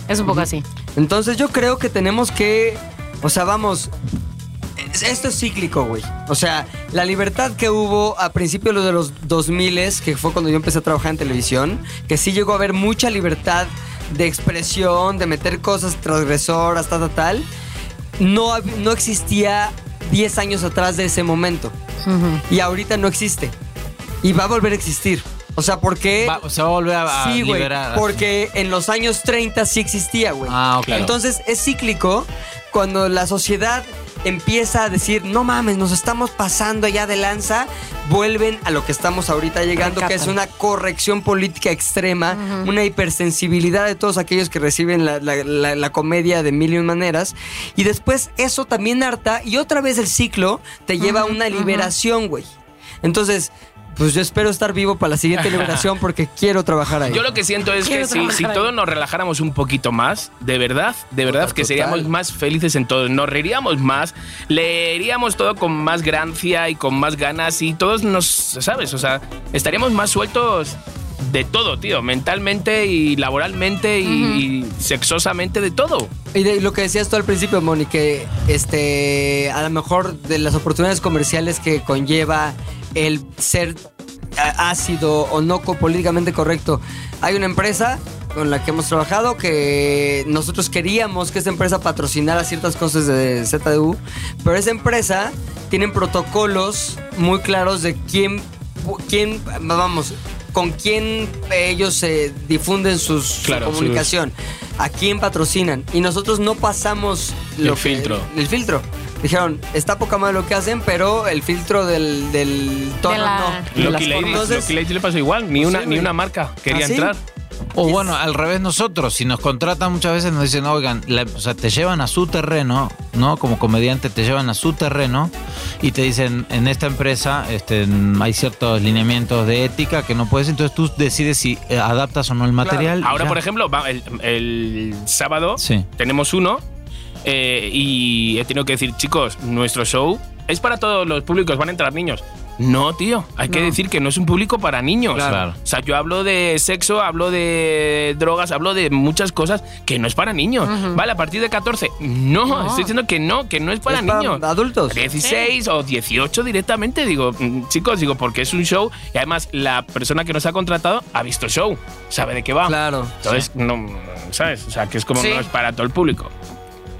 Es un poco así. Entonces yo creo que tenemos que, o sea, vamos, es- esto es cíclico, güey. O sea, la libertad que hubo a principios de los 2000, que fue cuando yo empecé a trabajar en televisión, que sí llegó a haber mucha libertad de expresión, de meter cosas transgresoras, tal, tal, tal, no, no existía 10 años atrás de ese momento. Y ahorita no existe. Y va a volver a existir. O sea, porque... Va- se va a volver a, a Sí, güey. liberar. Porque en los años 30 sí existía, güey. Ah, ok. Entonces es cíclico cuando la sociedad empieza a decir, no mames, nos estamos pasando ya de lanza, vuelven a lo que estamos ahorita llegando, que es una corrección política extrema, una hipersensibilidad de todos aquellos que reciben la, la- la- la comedia de mil y un maneras. Y después eso también harta y otra vez el ciclo te lleva a una liberación, güey. Entonces, pues yo espero estar vivo para la siguiente liberación porque quiero trabajar ahí. Yo lo que siento es que si, todos nos relajáramos un poquito más, de verdad, de verdad Total, que seríamos más felices en todo. Nos reiríamos más, leeríamos todo con más gracia y con más ganas y todos nos, ¿sabes? O sea, estaríamos más sueltos de todo, tío, mentalmente y laboralmente y, y sexosamente de todo. Y de lo que decías tú al principio, Moni, que este, a lo mejor de las oportunidades comerciales que conlleva el ser ácido o no políticamente correcto. Hay una empresa con la que hemos trabajado que nosotros queríamos que esa empresa patrocinara ciertas cosas de ZDU, pero esa empresa tienen protocolos muy claros de quién, quién vamos, con quién ellos eh, difunden sus, su Claro, comunicación, a quién patrocinan. Y nosotros no pasamos El que- filtro. el filtro. Dijeron, está poca madre lo que hacen, pero el filtro del, del tono De la- no. de Loki Ladies le pasó igual, ni, una, sí, ni una marca quería ¿Ah, sí? O bueno, al revés nosotros, si nos contratan muchas veces nos dicen, oigan, la- o sea, te llevan a su terreno, ¿no? Como comediante te llevan a su terreno y te dicen, en esta empresa este, hay ciertos lineamientos de ética que no puedes, entonces tú decides si eh, adaptas o no el material. Ahora, ya. por ejemplo, va- el, el sábado Sí. tenemos uno eh, y he tenido que decir, chicos, nuestro show es para todos los públicos, van a entrar niños. No, tío, hay que decir que no es un público para niños. Claro. O sea, yo hablo de sexo, hablo de drogas, hablo de muchas cosas que no es para niños. Vale, a partir de 14. No, estoy diciendo que no, que no es para Es para niños. adultos. 16 o 18 directamente, digo, mm, chicos, digo, porque es un show y además la persona que nos ha contratado ha visto el show, sabe de qué va. Claro. Entonces, no, ¿sabes? O sea, que es como Sí. no es para todo el público.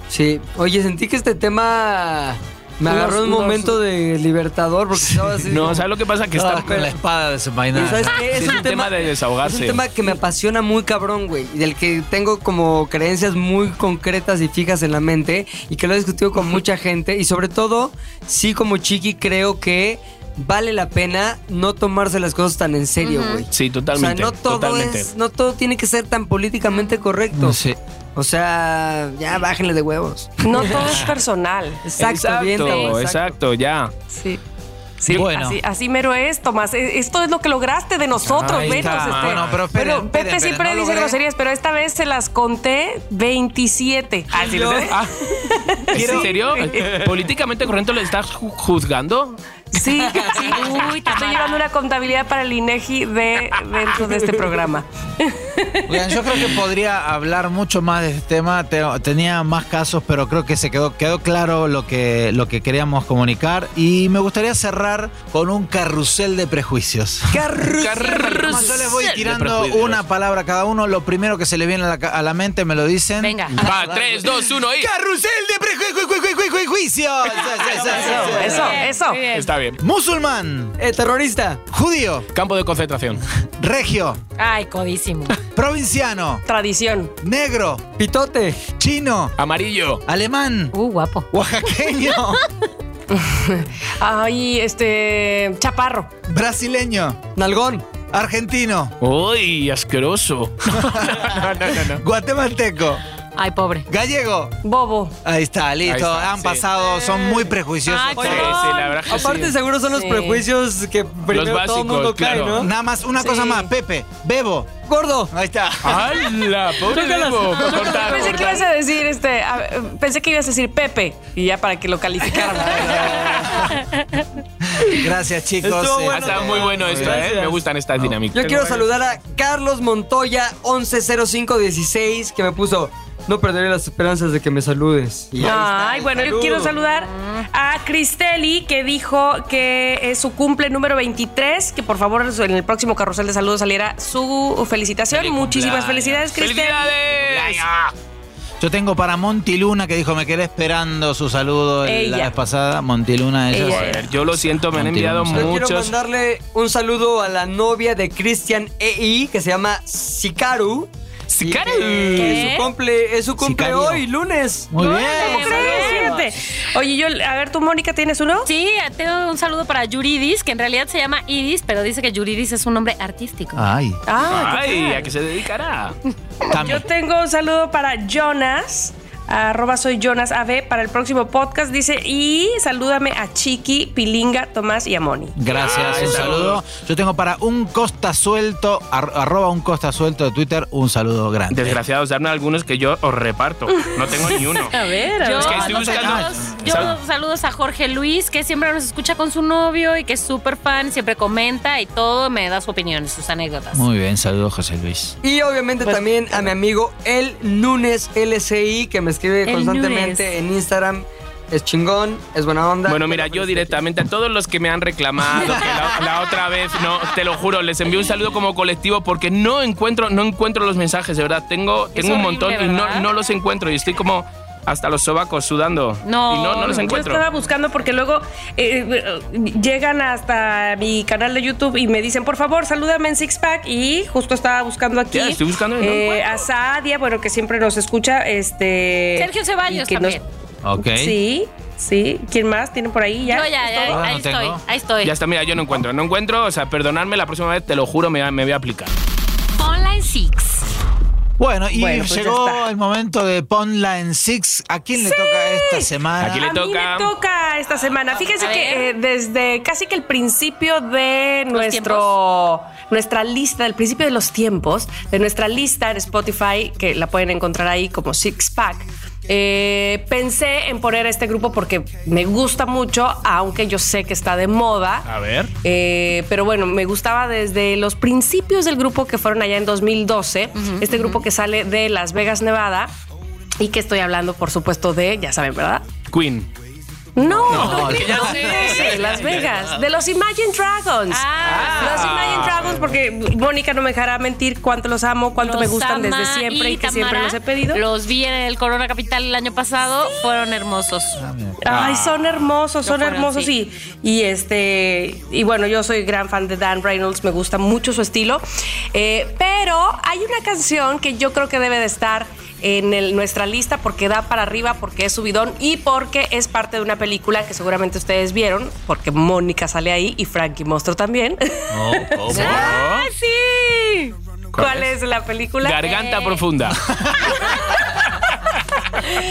Sí. Oye, sentí que este tema me agarró un momento de libertador porque estaba así. No, ¿sabes lo que pasa? Que está con la espada ¿Y desenvainada. sabes qué? Es un tema de desahogarse. Es un tema que me apasiona muy cabrón, güey. Y del que tengo como creencias muy concretas y fijas en la mente. Y que lo he discutido con mucha gente. Y sobre todo, sí como chiqui creo que vale la pena no tomarse las cosas tan en serio, güey. Sí, totalmente. O sea, no todo totalmente. es, no todo tiene que ser tan políticamente correcto. Sé. O sea, ya bájenle de huevos. No todo es personal. Exacto, Exacto, bien, exacto, ya. Sí. Sí, Bueno. así, así mero es, Tomás. E- Esto es lo que lograste de nosotros, está. este. Bueno, pero Pepe siempre no dice logré- groserías, pero esta vez se las conté 27. Ah, ¿sí lo sé? Ah, ¿Es ¿En serio? ¿Políticamente correcto le estás ju- juzgando? Sí, sí. Uy, te estoy llevando una contabilidad para el INEGI de dentro de este programa. Oigan, yo creo que podría hablar mucho más de este tema. Te- Tenía más casos, pero creo que se quedó, quedó claro lo que, lo que queríamos comunicar. Y me gustaría cerrar con un carrusel de prejuicios. Como yo les voy tirando una palabra a cada uno, lo primero que se les viene a la, a la mente me lo dicen. Venga. Va, 3, 2, 1 y. ¡Carrusel de prejuicios! Eso, eso. Está bien. Musulmán, Eh, terrorista. judío, Campo de concentración. regio, Ay, codísimo. Provinciano, Tradición. negro, Pitote. chino, Amarillo. alemán, Uh, guapo. oaxaqueño, Ay, este. Chaparro. brasileño, Nalgón. argentino, Uy, asqueroso. no, no, no, no. guatemalteco, Ay, pobre. gallego. Bobo. Ahí está, listo. Ahí está, Han sí. pasado, son muy prejuiciosos. Ay, Sí, perdón. sí, la verdad que Aparte, sí. seguro son los Sí. prejuicios que primero todo básicos, el mundo cae, claro. ¿no? Nada más, una cosa más. Pepe, Bebo. Gordo. Ahí está. ¡Hala! Pobre Bebo. Cortar, Pensé que ibas a decir, este, a- pensé que ibas a decir Pepe y ya para que lo calificaran. Gracias, chicos. Estuvo bueno. Está muy bueno esto, ¿eh? Me gustan estas dinámicas. Yo quiero saludar a Carlos Montoya 110516 que me puso no perderé las esperanzas de que me saludes. Y ahí está Ay, bueno, yo quiero saludar a Cristeli, que dijo que es su cumple número 23, que por favor en el próximo carrusel de saludos saliera su felicitación. Feliz Muchísimas cumpleaños. felicidades, Cristeli. ¡Felicidades! Yo tengo para Montiluna que dijo me quedé esperando su saludo la vez pasada. Montiluna, ella. Ella. Joder, yo lo siento, me han enviado. Yo quiero muchos. mandarle un saludo a la novia de Christian EI que se llama Sikaru. Y que ¿Qué? Su cumple, es su cumple Sicario. hoy, lunes. Muy bien. Oye, yo, a ver, tú, Mónica, ¿tienes uno? Sí, tengo un saludo para Yuridis, que en realidad se llama Iris, pero dice que Yuridis es un nombre artístico. Ay, Ah, ¿qué Ay? ¿a qué se dedicará? Yo tengo un saludo para Jonas. Arroba soy Jonas AB para el próximo podcast. Dice, y salúdame a Chiqui, Pilinga, Tomás y a Moni. Gracias, Ay, un saludo. Yo tengo para un costa suelto, ar- arroba un costa suelto de Twitter, un saludo grande. Desgraciados, darme algunos que yo os reparto. No tengo ni uno. A ver, a Yo, ver. Es que estoy buscando- saludos, yo Sal- saludos a Jorge Luis, que siempre nos escucha con su novio y que es súper fan, siempre comenta y todo, me da su opinión y sus anécdotas. Muy bien, saludos José Luis. Y obviamente también a mi amigo El Nunes LCI que me escribe El constantemente en Instagram. Es chingón, es buena onda. Bueno, mira, yo directamente a todos los que me han reclamado que la, la otra vez, no, te lo juro, les envío un saludo como colectivo porque no encuentro, no encuentro los mensajes, de verdad. Tengo, tengo un horrible, montón y no, no los encuentro y estoy como hasta los sobacos sudando. No, y no, no los Yo encuentro. estaba buscando porque luego eh, llegan hasta mi canal de YouTube y me dicen, por favor, salúdame en Six Pack. Y justo estaba buscando aquí Ya, estoy buscando y no eh, a Sadia, bueno, que siempre nos escucha. Este, Sergio Ceballos que nos- también. Ok. Sí, sí. ¿Quién más? ¿Tienen por ahí ya? Yo ya, ¿Es ya? Ah, ahí no estoy, tengo. ahí estoy. Ya está, mira, yo no encuentro, no encuentro, o sea, perdonadme, la próxima vez te lo juro, me, me voy a aplicar. Online Six. Bueno, y Bueno, pues llegó el momento de Ponla en Six. ¿A quién le toca esta semana? Le a toca. mí me toca esta semana. Fíjense que eh, desde casi que el principio de nuestro nuestra lista, del principio de los tiempos, de nuestra lista en Spotify, que la pueden encontrar ahí como Six Pack, eh, pensé en poner este grupo porque me gusta mucho, aunque yo sé que está de moda. A ver. Eh, pero bueno, me gustaba desde los principios del grupo que fueron allá en 2012. este grupo que sale de Las Vegas, Nevada. Y que estoy hablando, por supuesto, de, ya saben, ¿verdad? Queen. No, No, de ya Las sé. Vegas, de Las Vegas, de los Imagine Dragons. Ah. Los Imagine Dragons, porque Mónica no me dejará mentir cuánto los amo, cuánto me gustan desde siempre y, que siempre los he pedido. Los vi en el Corona Capital el año pasado, fueron hermosos. Ay, son hermosos, son fueron, hermosos sí. y, y este y bueno, yo soy gran fan de Dan Reynolds, me gusta mucho su estilo, Eh, pero hay una canción que yo creo que debe de estar en el- nuestra lista porque da para arriba, porque es subidón y porque es parte de una película que seguramente ustedes vieron, porque Mónica sale ahí y Frankie Monstruo también. ¡Ah, sí! ¿Cuál ¿Cuál es la película? Garganta Eh. profunda.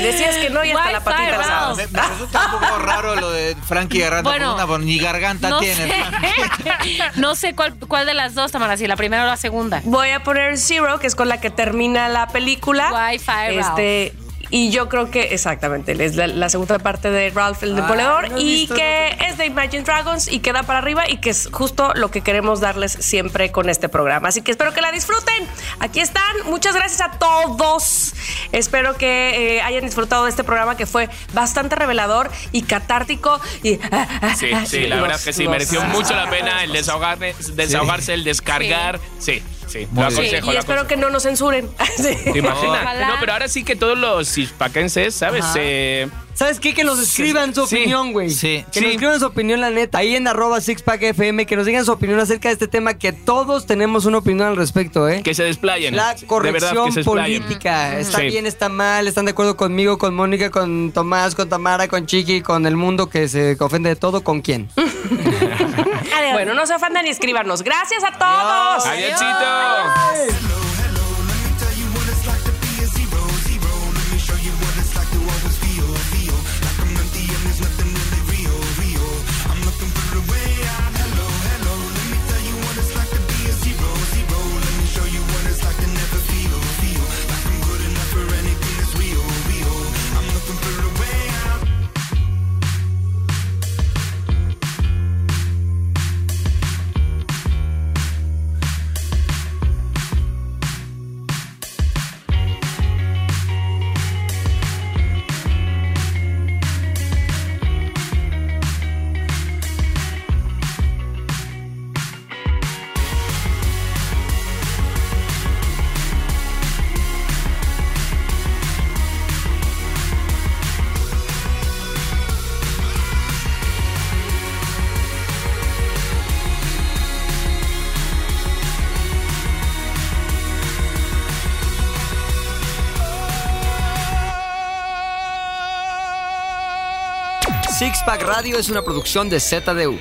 Decías que no y hasta la patita sabes. Me, me resulta un poco raro lo de Frankie Garganta Bueno, porque ni garganta No tiene. sé, no sé cuál, cuál de las dos, Tamara, si la primera o la segunda. Voy a poner Zero, que es con la que termina la película. Wi-Fi Este. Y yo creo que exactamente, es la, la segunda parte de Ralph el Demoledor no y que es de Imagine Dragons y queda para arriba y que es justo lo que queremos darles siempre con este programa. Así que espero que la disfruten. Aquí están. Muchas gracias a todos. Espero que eh, hayan disfrutado de este programa que fue bastante revelador y catártico. Y, Sí, sí, la verdad es que sí, mereció mucho la pena el desahogarse, desahogarse el descargar. Sí, sí, Muy lo bien. aconsejo. y lo espero que no nos censuren. Sí. ¿Te imaginas? Ojalá. No, pero ahora sí que todos los cispaquenses, ¿sabes? Eh, ¿Sabes qué? Que nos escriban su Sí. opinión, güey. Sí. Que Sí. nos escriban su opinión, la neta. Ahí en arroba sixpackfm, que nos digan su opinión acerca de este tema, que todos tenemos una opinión al respecto, ¿eh? que se desplayen. La De verdad, corrección se política. Está Sí. bien, está mal, están de acuerdo conmigo, con Mónica, con Tomás, con Tamara, con Chiqui, con el mundo que se ofende de todo, ¿con quién? Bueno, no se ofendan y escríbanos. Gracias a todos. Adiósito. Six Radio es una producción de ZDU.